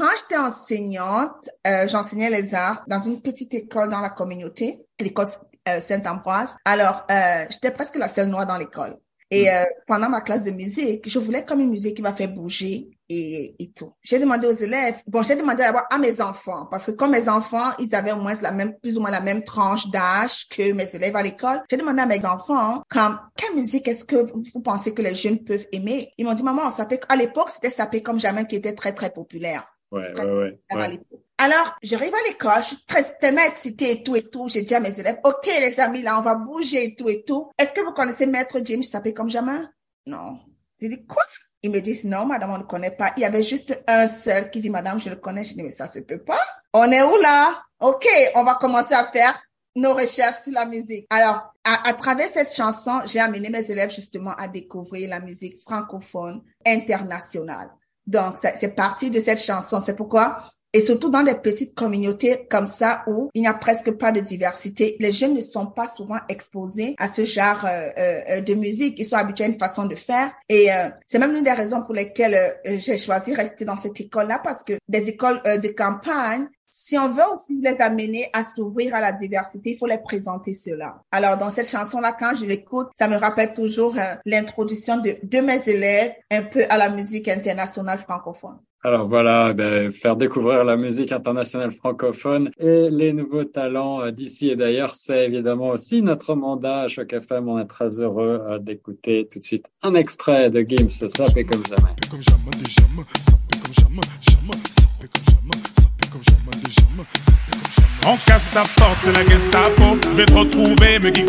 Quand j'étais enseignante, euh, j'enseignais les arts dans une petite école dans la communauté, l'école euh, Saint-Ambroise. Alors, euh, j'étais presque la seule noire dans l'école. Et hmm. euh, pendant ma classe de musique, je voulais comme une musique qui va faire bouger et, et tout. J'ai demandé aux élèves, bon, j'ai demandé d'abord à mes enfants, parce que comme mes enfants, ils avaient au moins la même, plus ou moins la même tranche d'âge que mes élèves à l'école, j'ai demandé à mes enfants, comme, quelle musique est-ce que vous pensez que les jeunes peuvent aimer? Ils m'ont dit, maman, ça à l'époque, c'était Sapé comme jamais qui était très, très populaire. Ouais, ouais, ouais, Alors, j'arrive à l'école, je suis très, tellement excitée et tout et tout. J'ai dit à mes élèves, OK, les amis, là, on va bouger et tout et tout. Est-ce que vous connaissez Maître James? Tapé comme jamais? Non. J'ai dit, quoi? Ils me disent, non, madame, on ne connaît pas. Il y avait juste un seul qui dit, madame, je le connais. Je dis, mais ça se peut pas. On est où là? OK, on va commencer à faire nos recherches sur la musique. Alors, à, à travers cette chanson, j'ai amené mes élèves justement à découvrir la musique francophone internationale. Donc, c'est parti de cette chanson. C'est pourquoi, et surtout dans des petites communautés comme ça où il n'y a presque pas de diversité, les jeunes ne sont pas souvent exposés à ce genre euh, euh, de musique. Ils sont habitués à une façon de faire. Et euh, c'est même l'une des raisons pour lesquelles j'ai choisi rester dans cette école-là parce que des écoles de campagne, si on veut aussi les amener à s'ouvrir à la diversité, il faut les présenter cela. Alors, dans cette chanson-là, quand je l'écoute, ça me rappelle toujours euh, l'introduction de, de mes élèves un peu à la musique internationale francophone. Alors voilà, ben, faire découvrir la musique internationale francophone et les nouveaux talents euh, d'ici et d'ailleurs, c'est évidemment aussi notre mandat à Choc FM. On est très heureux euh, d'écouter tout de suite un extrait de Gims, ça fait comme jamais. On casse ta porte, c'est la Gestapo. Je vais te retrouver, me Guy.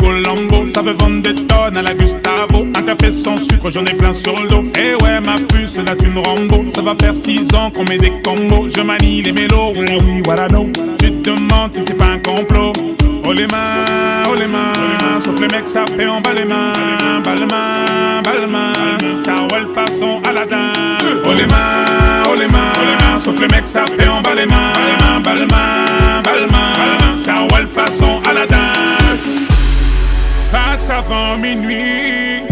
Ça veut vendre des tonnes à la Gustavo. Un café sans sucre, j'en ai plein sur le dos. Eh ouais, ma puce, là tu me Rambo. Ça va faire six ans qu'on met des combos. Je manie les mélos, voilà oui, voilà non. Tu te demandes si c'est pas un complot. Oh les mains, oh les mains, sauf les mecs ça fait en bas les mains, bas les mains, bas les mains, ça roule façon Aladdin. Oh les mains, oh les sauf les mecs ça fait en bas les mains, bas les mains, bas les mains, ça roule façon Aladdin. Passe avant minuit,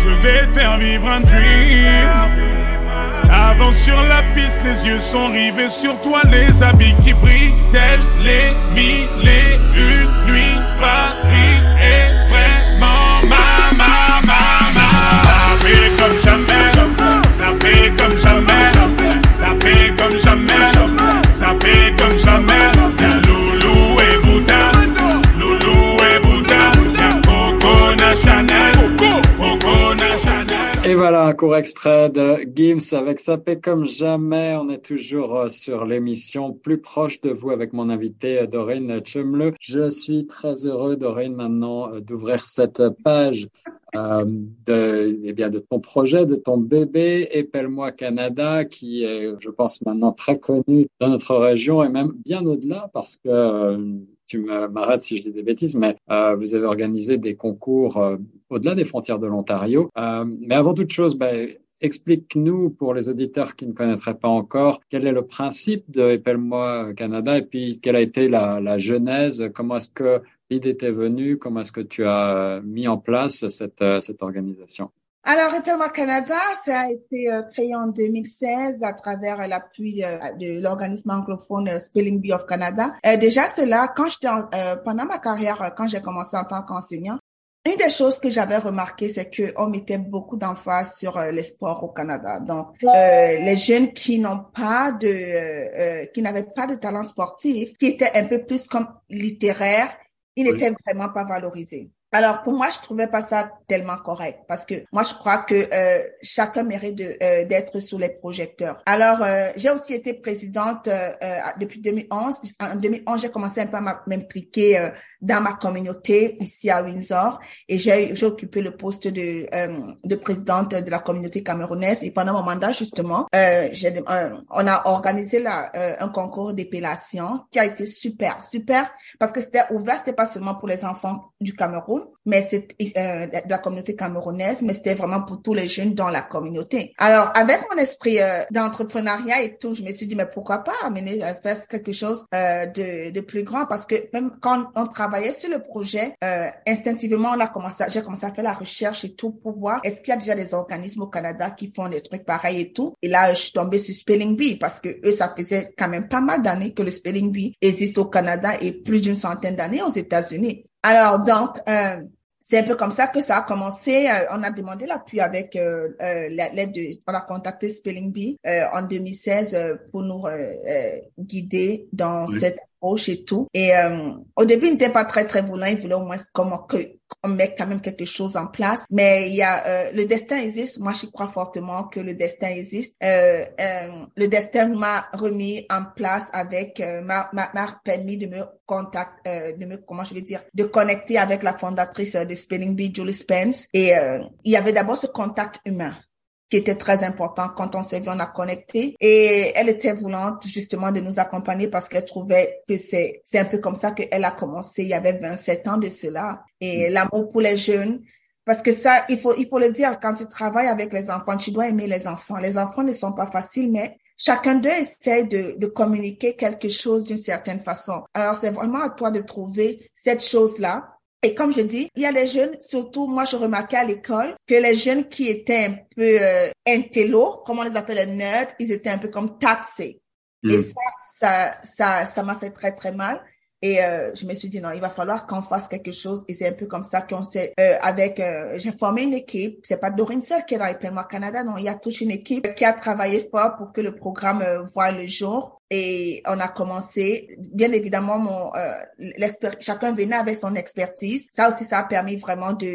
je vais te faire vivre un dream. Avance sur la piste, les yeux sont rivés sur toi, les habits qui brillent, tels les mille et une nuits. Paris est vraiment ma, ma, ma, ma. Ça fait comme jamais, ça fait comme jamais, ça comme jamais, ça comme jamais. Loulou et Loulou et Chanel, Coco et voilà un court extrait de Gims avec Sapé comme jamais. On est toujours euh, sur l'émission plus proche de vous avec mon invité euh, Doreen Chumle. Je suis très heureux Doreen maintenant euh, d'ouvrir cette page de, eh bien, de ton projet, de ton bébé Épelle-moi Canada qui est, je pense, maintenant très connu dans notre région et même bien au-delà parce que tu m'arrêtes si je dis des bêtises, mais euh, vous avez organisé des concours euh, au-delà des frontières de l'Ontario. Euh, mais avant toute chose, ben, explique-nous pour les auditeurs qui ne connaîtraient pas encore quel est le principe de Épelle-moi Canada et puis quelle a été la, la genèse, comment est-ce que l'idée t'est venue, comment est-ce que tu as mis en place cette, cette organisation? Alors, Repelma Canada, ça a été euh, créé en 2016 à travers l'appui de, l'organisme anglophone euh, Spelling Bee of Canada. Euh, déjà, cela, quand j'étais pendant ma carrière, quand j'ai commencé en tant qu'enseignant, une des choses que j'avais remarqué, c'est qu'on mettait beaucoup d'emphase sur les sports au Canada. Donc, les jeunes qui n'ont pas de, qui n'avaient pas de talent sportif, qui étaient un peu plus comme littéraires, ils n'étaient vraiment pas valorisés. Alors pour moi, je trouvais pas ça tellement correct parce que moi je crois que euh, chacun mérite de, euh, d'être sous les projecteurs. Alors euh, j'ai aussi été présidente depuis 2011. En 2011, j'ai commencé un peu à m'impliquer dans ma communauté ici à Windsor et j'ai occupé le poste de euh, de présidente de la communauté camerounaise. Et pendant mon mandat justement euh, euh, on a organisé la, euh, un concours d'épilation qui a été super super parce que c'était ouvert c'était pas seulement pour les enfants du Cameroun mais c'est euh, de la communauté camerounaise mais c'était vraiment pour tous les jeunes dans la communauté. Alors avec mon esprit d'entrepreneuriat et tout je me suis dit mais pourquoi pas amener faire quelque chose de de plus grand? Parce que même quand on travaillait sur le projet, euh, instinctivement, on a commencé, j'ai commencé à faire la recherche et tout pour voir est-ce qu'il y a déjà des organismes au Canada qui font des trucs pareils et tout. Et là, je suis tombée sur Spelling Bee parce que eux, ça faisait quand même pas mal d'années que le Spelling Bee existe au Canada et plus d'une centaine d'années aux États-Unis. Alors donc, euh, c'est un peu comme ça que ça a commencé. Euh, on a demandé l'appui avec euh, euh, l'aide de, on a contacté Spelling Bee en 2016 pour nous guider dans cette approche et tout. Et au début, il n'était pas très très voulants. Il voulait au moins comment que on met quand même quelque chose en place. Mais il y a le destin existe. Moi, je crois fortement que le destin existe. le destin m'a remis en place avec m'a m'a permis de me contacter, de me comment je vais dire, de connecter avec la fondatrice de Spelling Bee, Julie Spence. Et euh, il y avait d'abord ce contact humain qui était très important quand on s'est vu, on a connecté. Et elle était voulante justement de nous accompagner parce qu'elle trouvait que c'est c'est un peu comme ça qu'elle a commencé. Il y avait 27 ans de cela. Et mm. l'amour pour les jeunes. Parce que ça, il faut, il faut le dire, quand tu travailles avec les enfants, tu dois aimer les enfants. Les enfants ne sont pas faciles, mais chacun d'eux essaie de, de communiquer quelque chose d'une certaine façon. Alors, c'est vraiment à toi de trouver cette chose-là et comme je dis, il y a les jeunes, surtout moi je remarquais à l'école que les jeunes qui étaient un peu euh, intello, comme on les appelle les nerds, ils étaient un peu comme taxés. Et mm. ça, ça, ça, ça m'a fait très très mal. Et euh, je me suis dit non, il va falloir qu'on fasse quelque chose. Et c'est un peu comme ça qu'on s'est euh, avec. Euh, j'ai formé une équipe. C'est pas Dorine seule qui est dans le Canada. Non, il y a toute une équipe qui a travaillé fort pour que le programme euh, voit le jour. Et on a commencé. Bien évidemment, mon chacun venait avec son expertise. Ça aussi, ça a permis vraiment de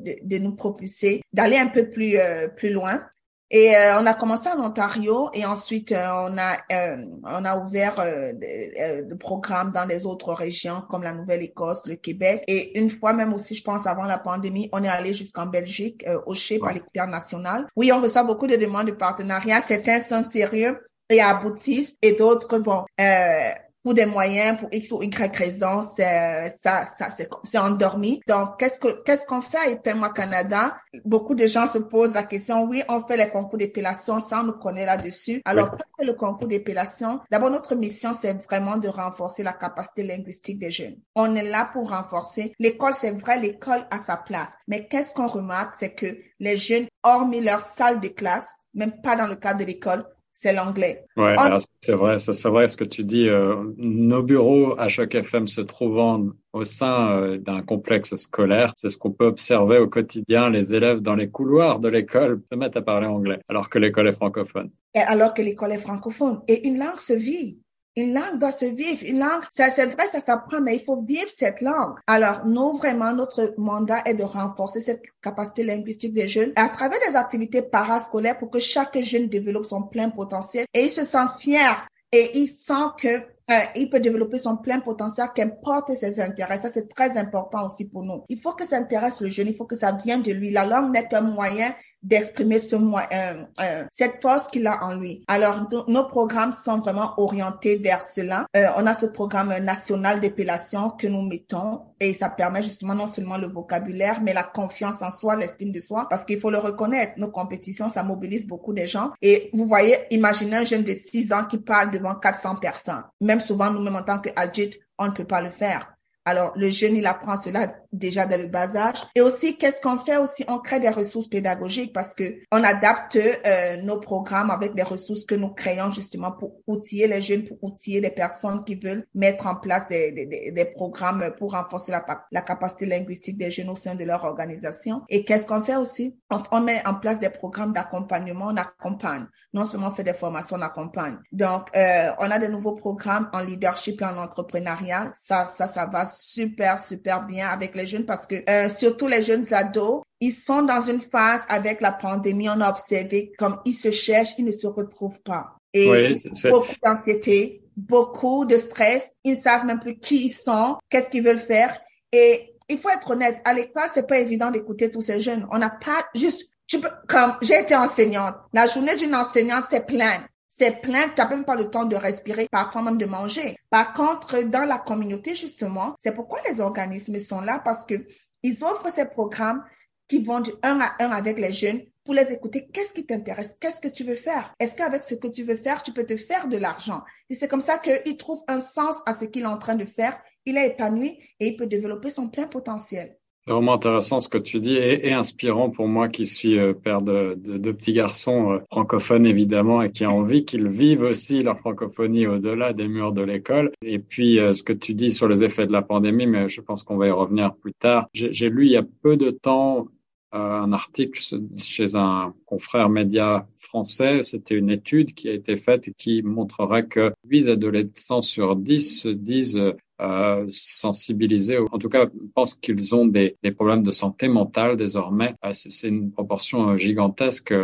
de, de nous propulser, d'aller un peu plus plus loin. Et euh, on a commencé en Ontario et ensuite euh, on a euh, on a ouvert des programmes dans les autres régions comme la Nouvelle-Écosse, le Québec et une fois même aussi je pense avant la pandémie on est allé jusqu'en Belgique au CHE par l'équipe nationale. Oui, on reçoit beaucoup de demandes de partenariat. Certains sont sérieux et aboutissent et d'autres bon euh, pour des moyens, pour X ou Y raison, c'est, ça, ça, c'est, endormi. Donc, qu'est-ce que, qu'est-ce qu'on fait à Ipelma Canada? Beaucoup de gens se posent la question, oui, on fait les concours d'épilation, ça, on nous connaît là-dessus. Alors, oui. le concours d'épilation, d'abord, notre mission, c'est vraiment de renforcer la capacité linguistique des jeunes. On est là pour renforcer. L'école, c'est vrai, l'école a sa place. Mais qu'est-ce qu'on remarque, c'est que les jeunes, hormis leur salle de classe, même pas dans le cadre de l'école, c'est l'anglais. Ouais, c'est vrai, c'est vrai ce que tu dis. Euh, nos bureaux à Choc FM se trouvant au sein euh, d'un complexe scolaire, c'est ce qu'on peut observer au quotidien. Les élèves dans les couloirs de l'école se mettent à parler anglais, alors que l'école est francophone. Et alors que l'école est francophone. Et une langue se vit. Une langue doit se vivre. Une langue, ça c'est vrai, ça s'apprend, mais il faut vivre cette langue. Alors, nous, vraiment, notre mandat est de renforcer cette capacité linguistique des jeunes à travers des activités parascolaires pour que chaque jeune développe son plein potentiel et il se sente fier et il sent que euh, il peut développer son plein potentiel, qu'importe ses intérêts. Ça, c'est très important aussi pour nous. Il faut que ça intéresse le jeune, il faut que ça vienne de lui. La langue n'est qu'un moyen d'exprimer ce euh, euh, cette force qu'il a en lui. Alors, nos programmes sont vraiment orientés vers cela. Euh, on a ce programme national d'épilation que nous mettons et ça permet justement non seulement le vocabulaire, mais la confiance en soi, l'estime de soi, parce qu'il faut le reconnaître. Nos compétitions, ça mobilise beaucoup de gens. Et vous voyez, imaginez un jeune de 6 ans qui parle devant 400 personnes. Même souvent, nous-mêmes en tant qu'adultes, on ne peut pas le faire. Alors, le jeune, il apprend cela déjà dès le bas âge. Et aussi, qu'est-ce qu'on fait aussi? On crée des ressources pédagogiques parce que on adapte euh, nos programmes avec des ressources que nous créons justement pour outiller les jeunes, pour outiller les personnes qui veulent mettre en place des, des, des programmes pour renforcer la, la capacité linguistique des jeunes au sein de leur organisation. Et qu'est-ce qu'on fait aussi? On, on, met en place des programmes d'accompagnement, on accompagne. Non seulement on fait des formations, on accompagne. Donc, euh, on a de nouveaux programmes en leadership et en entrepreneuriat. Ça, ça, ça va super, super bien avec les jeunes parce que euh, surtout les jeunes ados, ils sont dans une phase avec la pandémie, on a observé comme ils se cherchent, ils ne se retrouvent pas. Et beaucoup d'anxiété, beaucoup de stress. Ils ne savent même plus qui ils sont, qu'est-ce qu'ils veulent faire. Et il faut être honnête, à l'école, c'est pas évident d'écouter tous ces jeunes. On n'a pas juste, tu peux, comme j'ai été enseignante, la journée d'une enseignante, c'est plein. C'est plein, tu n'as même pas le temps de respirer, parfois même de manger. Par contre, dans la communauté, justement, c'est pourquoi les organismes sont là, parce que ils offrent ces programmes qui vont du un à un avec les jeunes pour les écouter. Qu'est-ce qui t'intéresse? Qu'est-ce que tu veux faire? Est-ce qu'avec ce que tu veux faire, tu peux te faire de l'argent? Et c'est comme ça qu'il trouve un sens à ce qu'il est en train de faire. Il est épanoui et il peut développer son plein potentiel. C'est vraiment intéressant ce que tu dis et, inspirant pour moi qui suis euh, père de, de, petits garçons euh, francophones évidemment et qui a envie qu'ils vivent aussi leur francophonie au-delà des murs de l'école. Et puis euh, ce que tu dis sur les effets de la pandémie, mais je pense qu'on va y revenir plus tard. J'ai lu il y a peu de temps un article chez un confrère média français. C'était une étude qui a été faite qui montrerait que 8 adolescents sur 10 se disent euh, sensibilisés, en tout cas pensent qu'ils ont des, problèmes de santé mentale désormais. Euh, c'est une proportion euh, gigantesque,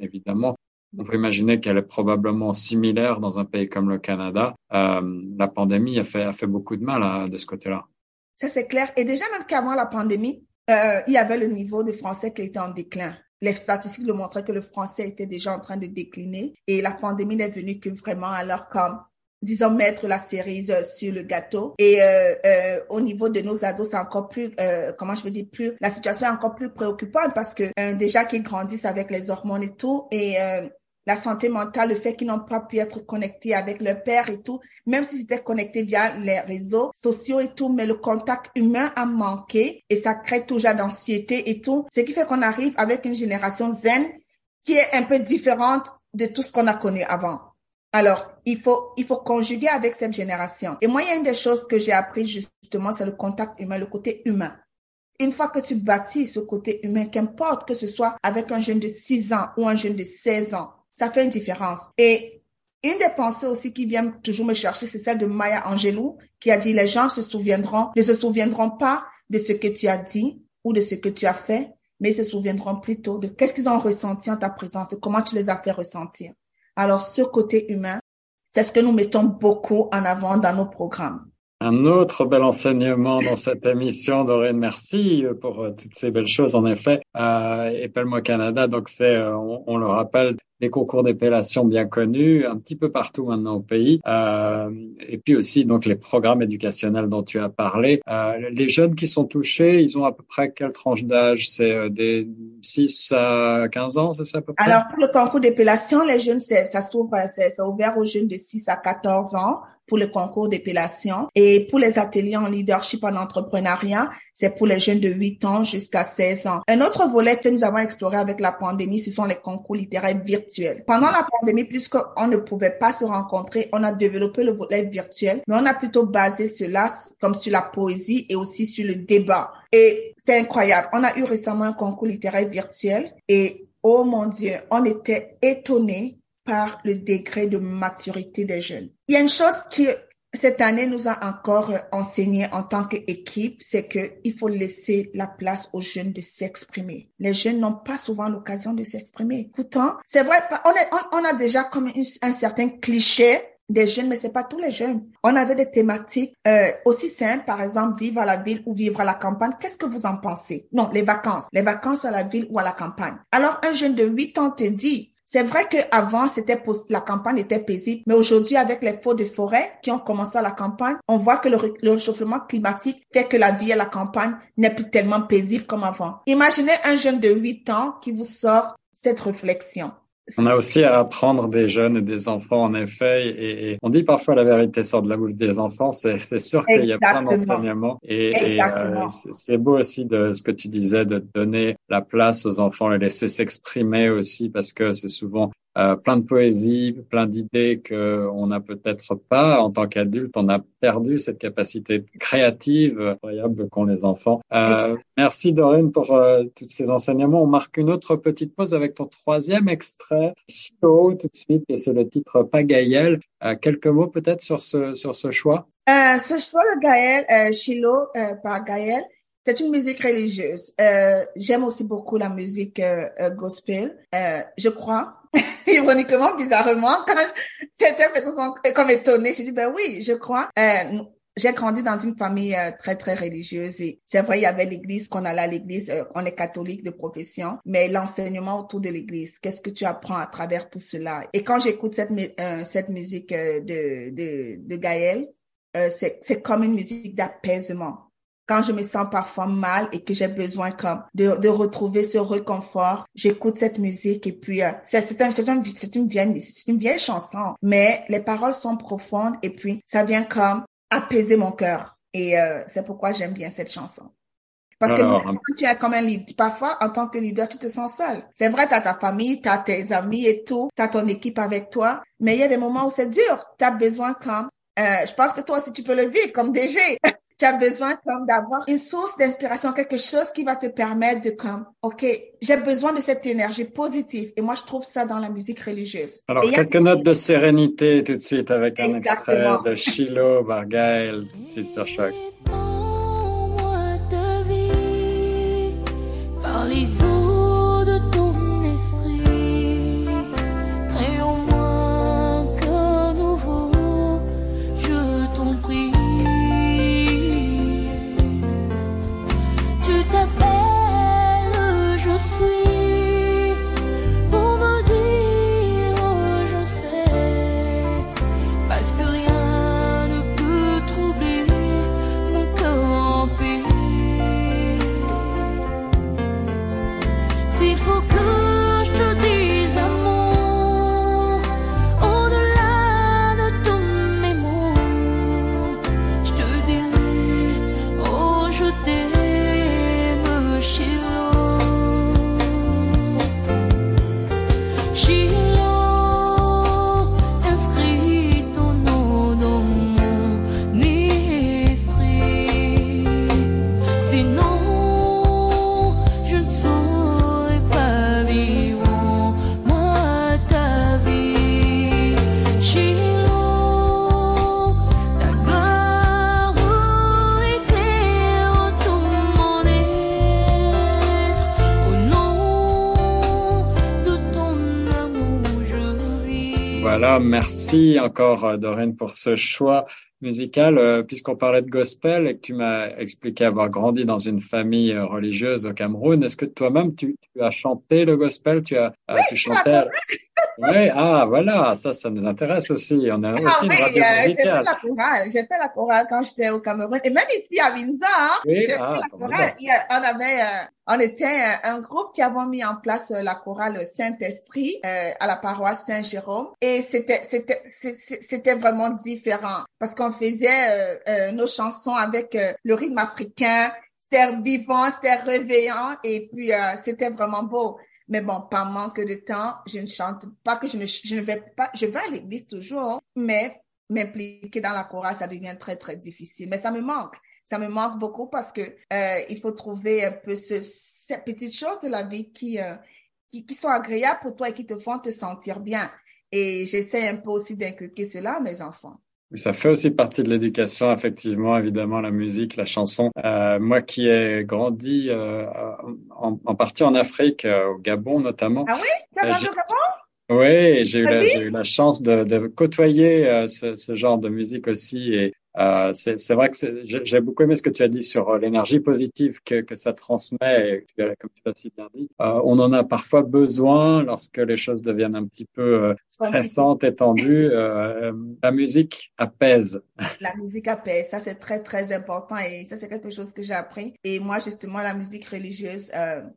évidemment. On peut imaginer qu'elle est probablement similaire dans un pays comme le Canada. La pandémie a fait, beaucoup de mal à, de ce côté-là. Ça, c'est clair. Et déjà, même qu'avant la pandémie, euh, il y avait le niveau de français qui était en déclin. Les statistiques le montraient que le français était déjà en train de décliner et la pandémie n'est venue que vraiment alors comme disons mettre la cerise sur le gâteau et euh, euh, au niveau de nos ados c'est encore plus euh, comment je veux dire plus la situation est encore plus préoccupante parce que euh, déjà qu'ils grandissent avec les hormones et tout et euh, la santé mentale, le fait qu'ils n'ont pas pu être connectés avec leur père et tout, même s'ils étaient connectés via les réseaux sociaux et tout, mais le contact humain a manqué et ça crée toujours d'anxiété et tout, ce qui fait qu'on arrive avec une génération zen qui est un peu différente de tout ce qu'on a connu avant. Alors, il faut, il faut conjuguer avec cette génération. Et moi, il y a une des choses que j'ai appris justement, c'est le contact humain, le côté humain. Une fois que tu bâtis ce côté humain, qu'importe que ce soit avec un jeune de 6 ans ou un jeune de 16 ans, ça fait une différence. Et une des pensées aussi qui vient toujours me chercher, c'est celle de Maya Angelou, qui a dit les gens se souviendront, ne se souviendront pas de ce que tu as dit ou de ce que tu as fait, mais se souviendront plutôt de qu'est-ce qu'ils ont ressenti en ta présence, de comment tu les as fait ressentir. Alors, ce côté humain, c'est ce que nous mettons beaucoup en avant dans nos programmes. Un autre bel enseignement dans cette émission, Doreen, merci pour euh, toutes ces belles choses. En effet, euh, Épelle-moi Canada, donc c'est, euh, on, le rappelle, des concours d'épellation bien connus un petit peu partout maintenant au pays. Euh, et puis aussi donc les programmes éducationnels dont tu as parlé. Les jeunes qui sont touchés, ils ont à peu près quelle tranche d'âge? C'est des 6 à 15 ans, c'est ça à peu près? Alors pour le concours d'épellation, les jeunes, ça s'ouvre, c'est ouvert aux jeunes de 6 à 14 ans pour le concours d'épellation. Et pour les ateliers en leadership en entrepreneuriat, c'est pour les jeunes de 8 ans jusqu'à 16 ans. Un autre volet que nous avons exploré avec la pandémie, ce sont les concours littéraires virtuels. Pendant la pandémie, puisqu'on ne pouvait pas se rencontrer, on a développé le volet virtuel, mais on a plutôt basé cela comme sur la poésie et aussi sur le débat. Et c'est incroyable. On a eu récemment un concours littéraire virtuel et oh mon Dieu, on était étonnés par le degré de maturité des jeunes. Il y a une chose qui cette année nous a encore enseigné en tant qu'équipe, c'est que il faut laisser la place aux jeunes de s'exprimer. Les jeunes n'ont pas souvent l'occasion de s'exprimer. Pourtant, c'est vrai, on, on, a déjà comme un certain cliché des jeunes, mais c'est pas tous les jeunes. On avait des thématiques euh, aussi simples, par exemple, vivre à la ville ou vivre à la campagne. Qu'est-ce que vous en pensez? Non, les vacances. Les vacances à la ville ou à la campagne. Alors, un jeune de 8 ans te dit, c'est vrai qu'avant, c'était la campagne était paisible, mais aujourd'hui, avec les feux de forêt qui ont commencé à la campagne, on voit que le, le, réchauffement climatique fait que la vie à la campagne n'est plus tellement paisible comme avant. Imaginez un jeune de 8 ans qui vous sort cette réflexion. On a aussi à apprendre des jeunes et des enfants, en effet. Et, on dit parfois la vérité sort de la bouche des enfants. C'est sûr qu'il y a plein d'enseignements. Et, et euh, c'est beau aussi de ce que tu disais, de donner la place aux enfants, les laisser s'exprimer aussi, parce que c'est souvent euh, plein de poésie, plein d'idées que on n'a peut-être pas en tant qu'adulte. On a perdu cette capacité créative incroyable qu'ont les enfants. Euh, merci Dorine pour euh, tous ces enseignements. On marque une autre petite pause avec ton troisième extrait, Chilo, tout de suite, et c'est le titre Pagaïel. Quelques mots peut-être sur ce sur ce choix? Ce choix Gaël, Chilo par Gaël, c'est une musique religieuse. J'aime aussi beaucoup la musique gospel. je crois [laughs] ironiquement, bizarrement, quand certaines personnes sont comme étonnées, je dis, ben oui, je crois. Euh, j'ai grandi dans une famille euh, très très religieuse et c'est vrai il y avait l'église qu'on allait à l'église euh, on est catholique de profession mais l'enseignement autour de l'église qu'est-ce que tu apprends à travers tout cela? Et quand j'écoute cette euh, cette musique de de de Gaël c'est c'est comme une musique d'apaisement quand je me sens parfois mal et que j'ai besoin comme de, de retrouver ce réconfort, j'écoute cette musique et puis c'est c'est un, c'est un, une vieille c'est une vieille chanson, mais les paroles sont profondes et puis ça vient comme apaiser mon cœur. Et euh, c'est pourquoi j'aime bien cette chanson. Parce que quand tu es comme un leader, parfois, en tant que leader, tu te sens seul. C'est vrai, tu as ta famille, tu as tes amis et tout, tu as ton équipe avec toi, mais il y a des moments où c'est dur. Tu as besoin comme, euh, je pense que toi aussi, tu peux le vivre comme DG. [laughs] tu as besoin comme d'avoir une source d'inspiration, quelque chose qui va te permettre de comme, OK, j'ai besoin de cette énergie positive. Et moi, je trouve ça dans la musique religieuse. Alors, quelques notes de sérénité tout de suite avec un extrait de Shiloh Bargael tout de suite sur Choc. les eaux de merci encore euh, Doreen pour ce choix musical. Euh, Puisqu'on parlait de gospel et que tu m'as expliqué avoir grandi dans une famille euh, religieuse au Cameroun, est-ce que toi-même tu, tu as chanté le gospel? Tu as tu chantais Oui, ah voilà, ça ça nous intéresse aussi. On a aussi Ah une oui, radio euh, j'ai fait la chorale. J'ai fait la chorale quand j'étais au Cameroun. Et même ici à Windsor, hein, Oui, j'ai ah, fait la chorale. Il on avait, euh, on était euh, un groupe qui avons mis en place euh, la chorale Saint-Esprit euh, à la paroisse Saint-Jérôme. Et c'était, c'était, c'était vraiment différent parce qu'on faisait nos chansons avec le rythme africain. C'était vivant, c'était réveillant et puis euh, c'était vraiment beau. Mais bon, par manque de temps, je ne chante pas que je ne, je ne vais pas, je vais à l'église toujours, mais m'impliquer dans la chorale, ça devient très, très difficile. Mais ça me manque. Ça me manque beaucoup parce que euh, il faut trouver un peu ce, ces petites choses de la vie qui, euh, qui, qui sont agréables pour toi et qui te font te sentir bien. Et j'essaie un peu aussi d'inculquer cela à mes enfants. Ça fait aussi partie de l'éducation, effectivement, évidemment, la musique, la chanson. Euh, moi qui ai grandi euh, en, en partie en Afrique, euh, au Gabon notamment. Ah oui? Tu as Euh, grandi j'ai- au Gabon? Oui, j'ai eu, oui? eu la chance de, de côtoyer euh, ce, ce genre de musique aussi. Et euh, c'est vrai que j'ai beaucoup aimé ce que tu as dit sur euh, l'énergie positive que, que ça transmet, et comme tu l'as si bien dit. Euh, on en a parfois besoin lorsque les choses deviennent un petit peu stressantes et tendues. Euh, la musique apaise. La musique apaise, ça c'est très très important et ça c'est quelque chose que j'ai appris. Et moi justement la musique religieuse,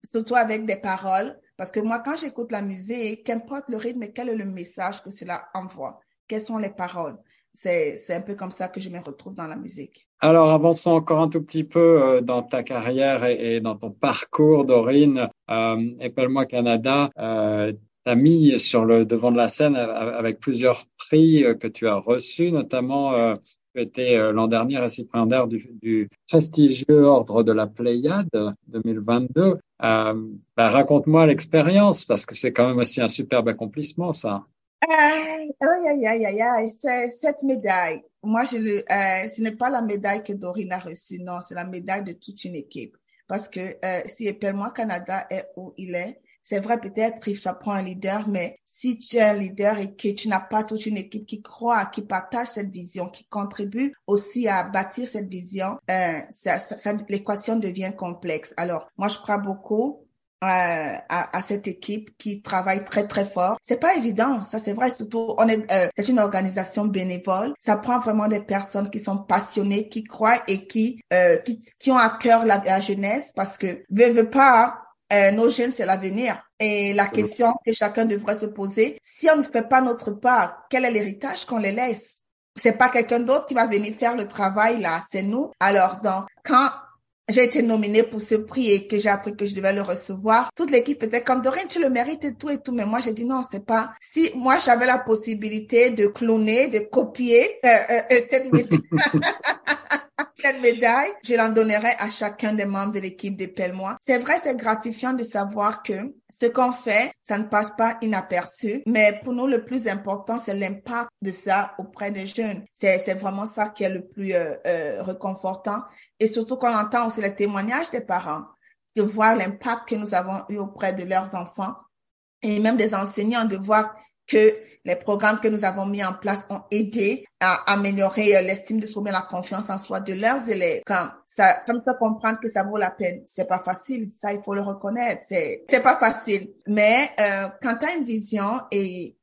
surtout avec des paroles, parce que moi quand j'écoute la musique, qu'importe le rythme quel est le message que cela envoie, quelles sont les paroles, c'est c'est un peu comme ça que je me retrouve dans la musique. Alors, avançons encore un tout petit peu euh, dans ta carrière et, et dans ton parcours, Dorine. Euh, Épelle-moi Canada, euh, t'as mis sur le devant de la scène avec plusieurs prix euh, que tu as reçus, notamment euh, tu étais euh, l'an dernier récipiendaire du, du prestigieux ordre de la Pléiade 2022. Euh, bah, raconte-moi l'expérience parce que c'est quand même aussi un superbe accomplissement, ça. Aïe, aïe, aïe, aïe, aïe, cette médaille. Moi, je le, euh, ce n'est pas la médaille que Dorine a reçue, non, c'est la médaille de toute une équipe. Parce que euh, si Épelle-moi Canada est où il est, c'est vrai, peut-être, ça prend un leader, mais si tu es un leader et que tu n'as pas toute une équipe qui croit, qui partage cette vision, qui contribue aussi à bâtir cette vision, euh, ça, ça, ça- l'équation devient complexe. Alors, moi, je crois beaucoup euh, à, à cette équipe qui travaille très très fort. C'est pas évident, ça c'est vrai. Surtout, on est euh, c'est une organisation bénévole. Ça prend vraiment des personnes qui sont passionnées, qui croient et qui euh, qui, qui ont à cœur la, la jeunesse parce que veut veut pas. euh, nos jeunes, c'est l'avenir. Et la question que chacun devrait se poser, si on ne fait pas notre part, quel est l'héritage qu'on les laisse? C'est pas quelqu'un d'autre qui va venir faire le travail là, c'est nous. Alors, donc, quand j'ai été nominée pour ce prix et que j'ai appris que je devais le recevoir. Toute l'équipe était comme Dorine, tu le mérites et tout et tout. Mais moi, j'ai dit non, c'est pas. Si moi, j'avais la possibilité de cloner, de copier euh, euh, euh, cette médaille, [laughs] médaille, je l'en donnerais à chacun des membres de l'équipe de Pelle-moi. C'est vrai, c'est gratifiant de savoir que ce qu'on fait, ça ne passe pas inaperçu. Mais pour nous, le plus important, c'est l'impact de ça auprès des jeunes. C'est vraiment ça qui est le plus euh, euh, réconfortant. Et surtout qu'on entend aussi les témoignages des parents, de voir l'impact que nous avons eu auprès de leurs enfants et même des enseignants, de voir que les programmes que nous avons mis en place ont aidé à améliorer l'estime de soi, la confiance en soi de leurs élèves. Quand ça, ça comprendre que ça vaut la peine. C'est pas facile, ça il faut le reconnaître. C'est, c'est pas facile. Mais euh, quand tu as une vision et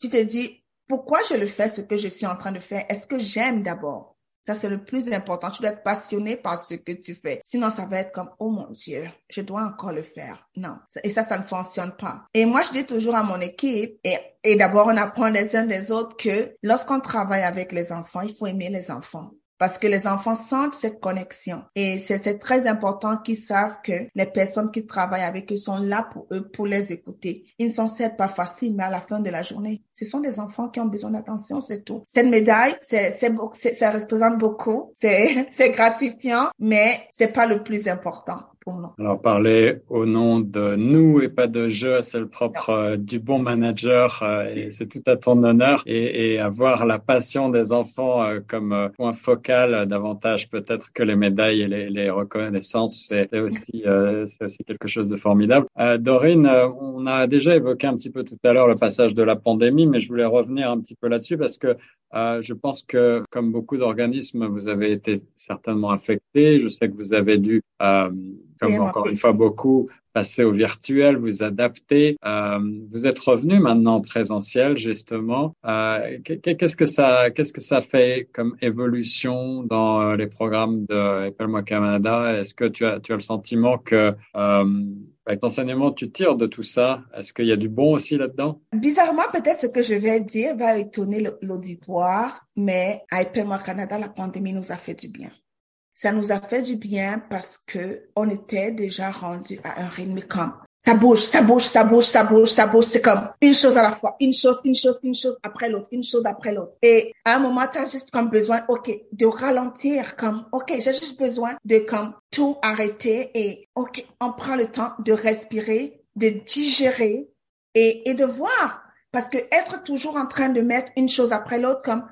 tu te dis pourquoi je le fais, ce que je suis en train de faire, est-ce que j'aime d'abord? Ça, c'est le plus important. Tu dois être passionné par ce que tu fais. Sinon, ça va être comme, oh mon Dieu, je dois encore le faire. Non. Et ça, ça ne fonctionne pas. Et moi, je dis toujours à mon équipe, et, et d'abord, on apprend les uns des autres que lorsqu'on travaille avec les enfants, il faut aimer les enfants parce que les enfants sentent cette connexion. Et c'est très important qu'ils savent que les personnes qui travaillent avec eux sont là pour eux, pour les écouter. Ils ne sont certes pas faciles, mais à la fin de la journée, ce sont des enfants qui ont besoin d'attention, c'est tout. Cette médaille, c'est, ça représente beaucoup, c'est, [laughs] c'est gratifiant, mais c'est pas le plus important pour. Alors, parler au nom de nous et pas de je, c'est le propre euh, du bon manager euh, et c'est tout à ton honneur. Et, et avoir la passion des enfants euh, comme euh, point focal, euh, davantage peut-être que les médailles et les, les reconnaissances, c'est aussi, euh, aussi quelque chose de formidable. Euh, Dorine, euh, on a déjà évoqué un petit peu tout à l'heure le passage de la pandémie, mais je voulais revenir un petit peu là-dessus parce que euh, je pense que, comme beaucoup d'organismes, vous avez été certainement affectés. Je sais que vous avez dû, euh, comme encore une fois beaucoup, passer au virtuel, vous adapter. Euh, vous êtes revenu maintenant en présentiel, justement. Euh, qu'est- qu'est-ce que ça, qu'est-ce que ça fait comme évolution dans euh, les programmes de Appelle-moi Canada? Est-ce que tu as, tu as le sentiment que euh, avec l'enseignement, tu tires de tout ça. Est-ce qu'il y a du bon aussi là-dedans? Bizarrement, peut-être ce que je vais dire va étonner l'auditoire, mais à Appelle-moi Canada, la pandémie nous a fait du bien. Ça nous a fait du bien parce que on était déjà rendu à un rythme comme ça bouge, ça bouge, ça bouge, ça bouge, ça bouge. C'est comme une chose à la fois, une chose, une chose, une chose après l'autre, une chose après l'autre. Et à un moment, tu as juste comme besoin, ok, de ralentir, comme, ok, j'ai juste besoin de comme tout arrêter et ok, on prend le temps de respirer, de digérer et, et de voir. Parce que être toujours en train de mettre une chose après l'autre, comme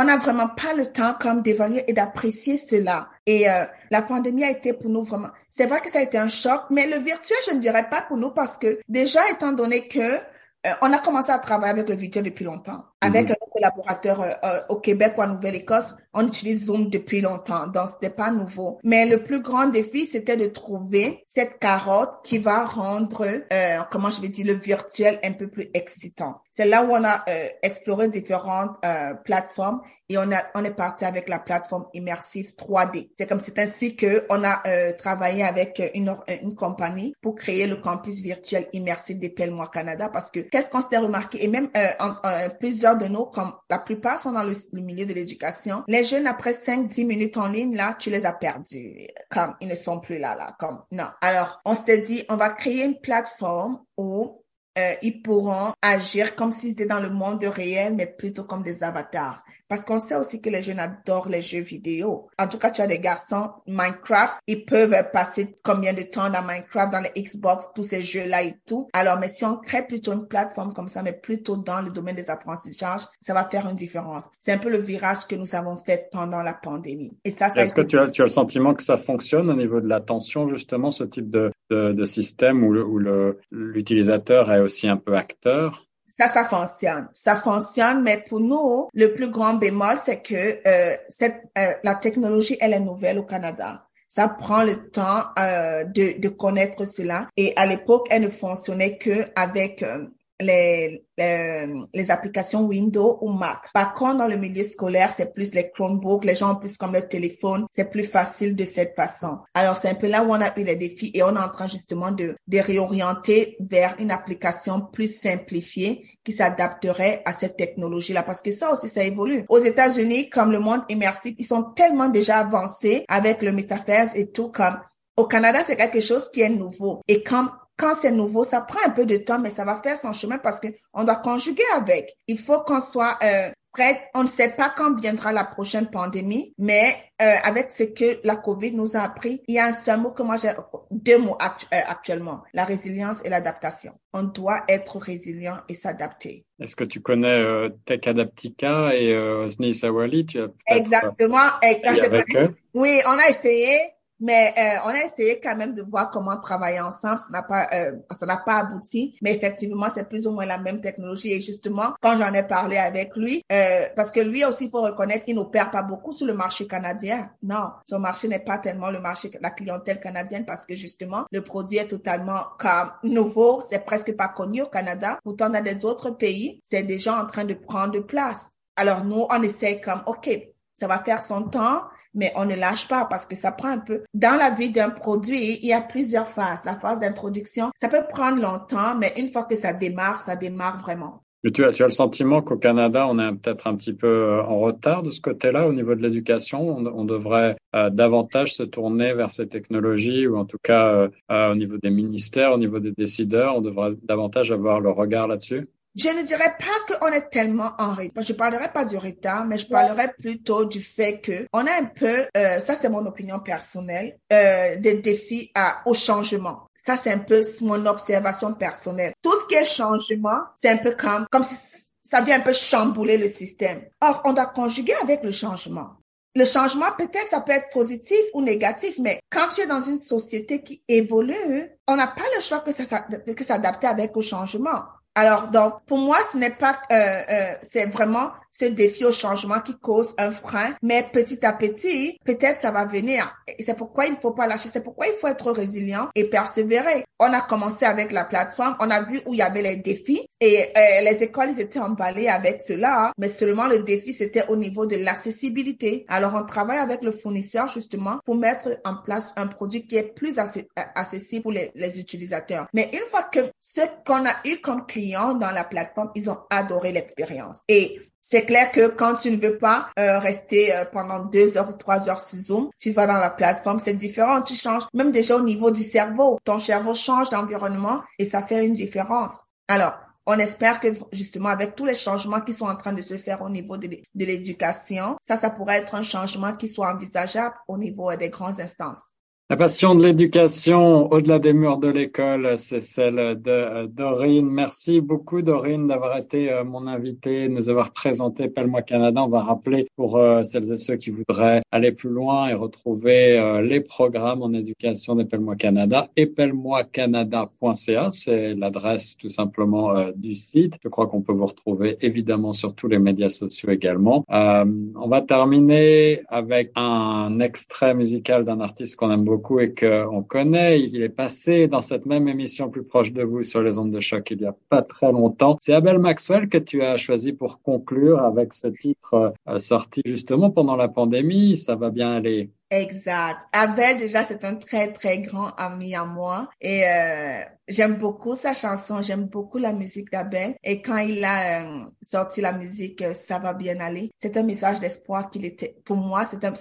on n'a vraiment pas le temps comme d'évaluer et d'apprécier cela. Et euh, la pandémie a été pour nous vraiment. C'est vrai que ça a été un choc, mais le virtuel, je ne dirais pas pour nous parce que déjà étant donné que euh, on a commencé à travailler avec le virtuel depuis longtemps. Avec Mhm. un collaborateur euh, euh, au Québec ou en Nouvelle-Écosse, on utilise Zoom depuis longtemps, donc c'était pas nouveau. Mais le plus grand défi, c'était de trouver cette carotte qui va rendre, euh, comment je vais dire, le virtuel un peu plus excitant. C'est là où on a euh, exploré différentes euh, plateformes et on a on est parti avec la plateforme immersive 3D. C'est comme c'est ainsi que on a euh, travaillé avec une or- une compagnie pour créer le campus virtuel immersif des Pelle-moi Canada parce que qu'est-ce qu'on s'était remarqué? Et même euh, en- euh, plusieurs de nous comme la plupart sont dans le, le milieu de l'éducation, les jeunes après 5 10 minutes en ligne là, tu les as perdus comme ils ne sont plus là là comme non. Alors, on s'était dit on va créer une plateforme où euh, ils pourront agir comme s'ils étaient dans le monde réel, mais plutôt comme des avatars. Parce qu'on sait aussi que les jeunes adorent les jeux vidéo. En tout cas, tu as des garçons, Minecraft, ils peuvent passer combien de temps dans Minecraft, dans les Xbox, tous ces jeux-là et tout. Alors, mais si on crée plutôt une plateforme comme ça, mais plutôt dans le domaine des apprentissages, ça va faire une différence. C'est un peu le virage que nous avons fait pendant la pandémie. Et ça, ça Est-ce que tu as, tu as le sentiment que ça fonctionne au niveau de l'attention, justement, ce type de, de, de système où, où le- l'utilisateur est aussi un peu acteur? Ça, ça fonctionne. Ça fonctionne, mais pour nous, le plus grand bémol, c'est que euh, cette, euh, la technologie, elle est nouvelle au Canada. Ça prend le temps euh, de, de connaître cela. Et à l'époque, elle ne fonctionnait que avec euh, les, les, les applications Windows ou Mac. Par contre, dans le milieu scolaire, c'est plus les Chromebooks, les gens ont plus comme le téléphone, c'est plus facile de cette façon. Alors, c'est un peu là où on a eu les défis et on est en train justement de, de réorienter vers une application plus simplifiée qui s'adapterait à cette technologie-là parce que ça aussi, ça évolue. Aux États-Unis, comme le monde immersif, ils sont tellement déjà avancés avec le metaverse et tout comme au Canada, c'est quelque chose qui est nouveau. Et quand quand c'est nouveau, ça prend un peu de temps, mais ça va faire son chemin parce que on doit conjuguer avec. Il faut qu'on soit euh, prête. On ne sait pas quand viendra la prochaine pandémie, mais euh, avec ce que la COVID nous a appris, il y a un seul mot que moi j'ai, deux mots actu- euh, actuellement, la résilience et l'adaptation. On doit être résilient et s'adapter. Est-ce que tu connais euh, Tech Adaptica et euh, Osni Sawali Tu as peut-être Exactement. Et quand avec eux? Oui, on a essayé, mais euh, on a essayé quand même de voir comment travailler ensemble. Ça n'a pas, euh, ça n'a pas abouti, mais effectivement, c'est plus ou moins la même technologie. Et justement, quand j'en ai parlé avec lui, euh, parce que lui aussi, il faut reconnaître qu'il n'opère pas beaucoup sur le marché canadien. Non, son marché n'est pas tellement le marché, la clientèle canadienne, parce que justement, le produit est totalement comme nouveau. C'est presque pas connu au Canada. Pourtant, dans des autres pays, c'est déjà en train de prendre place. Alors nous, on essaie comme, OK, ça va faire son temps, mais on ne lâche pas parce que ça prend un peu. Dans la vie d'un produit, il y a plusieurs phases. La phase d'introduction, ça peut prendre longtemps, mais une fois que ça démarre, ça démarre vraiment. Tu as, le sentiment qu'au Canada, on est peut-être un petit peu euh, en retard de ce côté-là au niveau de l'éducation? On, devrait euh, davantage se tourner vers ces technologies, ou en tout cas euh, au niveau des ministères, au niveau des décideurs, on devrait davantage avoir le regard là-dessus? Je ne dirais pas qu'on est tellement en retard. Je parlerai pas du retard, mais je parlerai plutôt du fait que on a un peu, euh, ça c'est mon opinion personnelle, euh, des défis à, au changement. Ça c'est un peu mon observation personnelle. Tout ce qui est changement, c'est un peu comme, comme si ça vient un peu chambouler le système. Or, on doit conjuguer avec le changement. Le changement, peut-être, ça peut être positif ou négatif, mais quand tu es dans une société qui évolue, on n'a pas le choix que ça, que s'adapter avec au changement. Alors, donc, pour moi, ce n'est pas, euh, euh, c'est vraiment ce défi au changement qui cause un frein, mais petit à petit, peut-être ça va venir. C'est pourquoi il ne faut pas lâcher, c'est pourquoi il faut être résilient et persévérer. On a commencé avec la plateforme, on a vu où il y avait les défis et euh, les écoles, ils étaient emballées avec cela, mais seulement le défi, c'était au niveau de l'accessibilité. Alors, on travaille avec le fournisseur justement pour mettre en place un produit qui est plus accessible pour les, les utilisateurs. Mais une fois que ce qu'on a eu comme client dans la plateforme, ils ont adoré l'expérience. Et c'est clair que quand tu ne veux pas euh, rester euh, pendant deux heures ou trois heures sur Zoom, tu vas dans la plateforme, c'est différent. Tu changes même déjà au niveau du cerveau. Ton cerveau change d'environnement et ça fait une différence. Alors, on espère que justement avec tous les changements qui sont en train de se faire au niveau de, de l'éducation, ça, ça pourrait être un changement qui soit envisageable au niveau euh, des grandes instances. La passion de l'éducation au-delà des murs de l'école, c'est celle de euh, Dorine. Merci beaucoup Dorine d'avoir été euh, mon invitée, de nous avoir présenté Pelle-moi Canada. On va rappeler pour euh, celles et ceux qui voudraient aller plus loin et retrouver les programmes en éducation des Pelle-moi Canada et pellemoicanada.ca. C'est l'adresse tout simplement du site. Je crois qu'on peut vous retrouver évidemment sur tous les médias sociaux également. On va terminer avec un extrait musical d'un artiste qu'on aime beaucoup et qu'on connaît. Il est passé dans cette même émission plus proche de vous sur les ondes de choc il y a pas très longtemps. C'est Abel Maxwell que tu as choisi pour conclure avec ce titre euh, sorti justement pendant la pandémie. Ça va bien aller. Exact. Abel, déjà, c'est un très, très grand ami à moi. Et euh, j'aime beaucoup sa chanson, j'aime beaucoup la musique d'Abel. Et quand il a euh, sorti la musique euh, Ça va bien aller, c'est un message d'espoir qu'il était, pour moi, c'est un,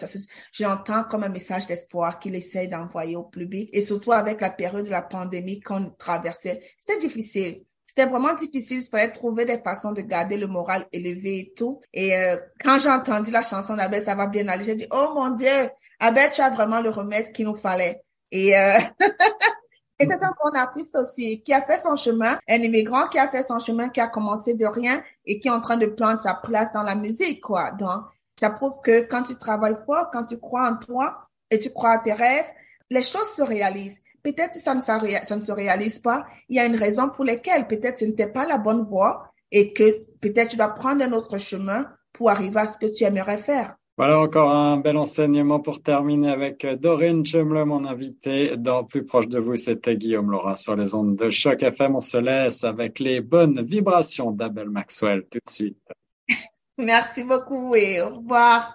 je l'entends comme un message d'espoir qu'il essaye d'envoyer au public. Et surtout avec la période de la pandémie qu'on traversait, c'était difficile. C'était vraiment difficile. Il fallait trouver des façons de garder le moral élevé et tout. Et euh, quand j'ai entendu la chanson d'Abel, ça va bien aller, j'ai dit, oh mon Dieu, Abel, tu as vraiment le remède qu'il nous fallait. Et, euh, [laughs] et c'est un bon artiste aussi, qui a fait son chemin, un immigrant qui a fait son chemin, qui a commencé de rien et qui est en train de prendre sa place dans la musique, quoi. Donc, ça prouve que quand tu travailles fort, quand tu crois en toi et tu crois à tes rêves, les choses se réalisent. peut-être si ça ne, se réalise pas, il y a une raison pour laquelle peut-être ce n'était pas la bonne voie et que peut-être tu dois prendre un autre chemin pour arriver à ce que tu aimerais faire. Voilà encore un bel enseignement pour terminer avec Dorine Chemle, mon invité. Dans Plus proche de vous, c'était Guillaume Laura sur les ondes de Choc FM. On se laisse avec les bonnes vibrations d'Abel Maxwell tout de suite. [laughs] Merci beaucoup et au revoir.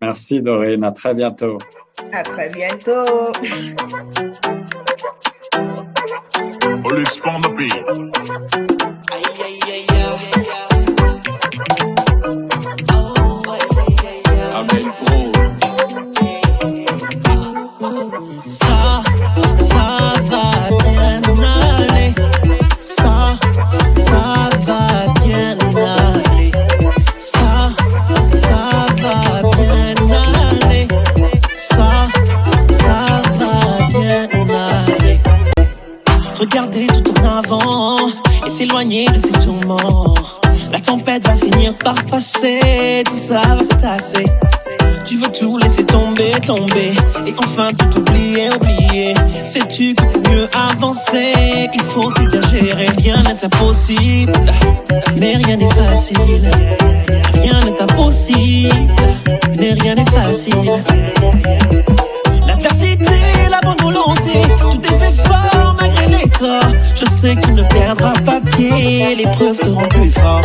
Merci Dorine, à très bientôt. À très bientôt. Police s'éloigner de ces tourments. La tempête va finir par passer, tout ça va se tasser. Tu veux tout laisser tomber, tomber, et enfin tout oublier, oublier. Sais-tu que pour mieux avancer, il faut tout bien gérer. Rien n'est impossible, mais rien n'est facile. Rien n'est impossible, mais rien n'est facile. L'adversité, la bonne volonté, tous tes efforts malgré les torts. Je sais que tu ne perdras pas pied, l'épreuve te rend plus fort.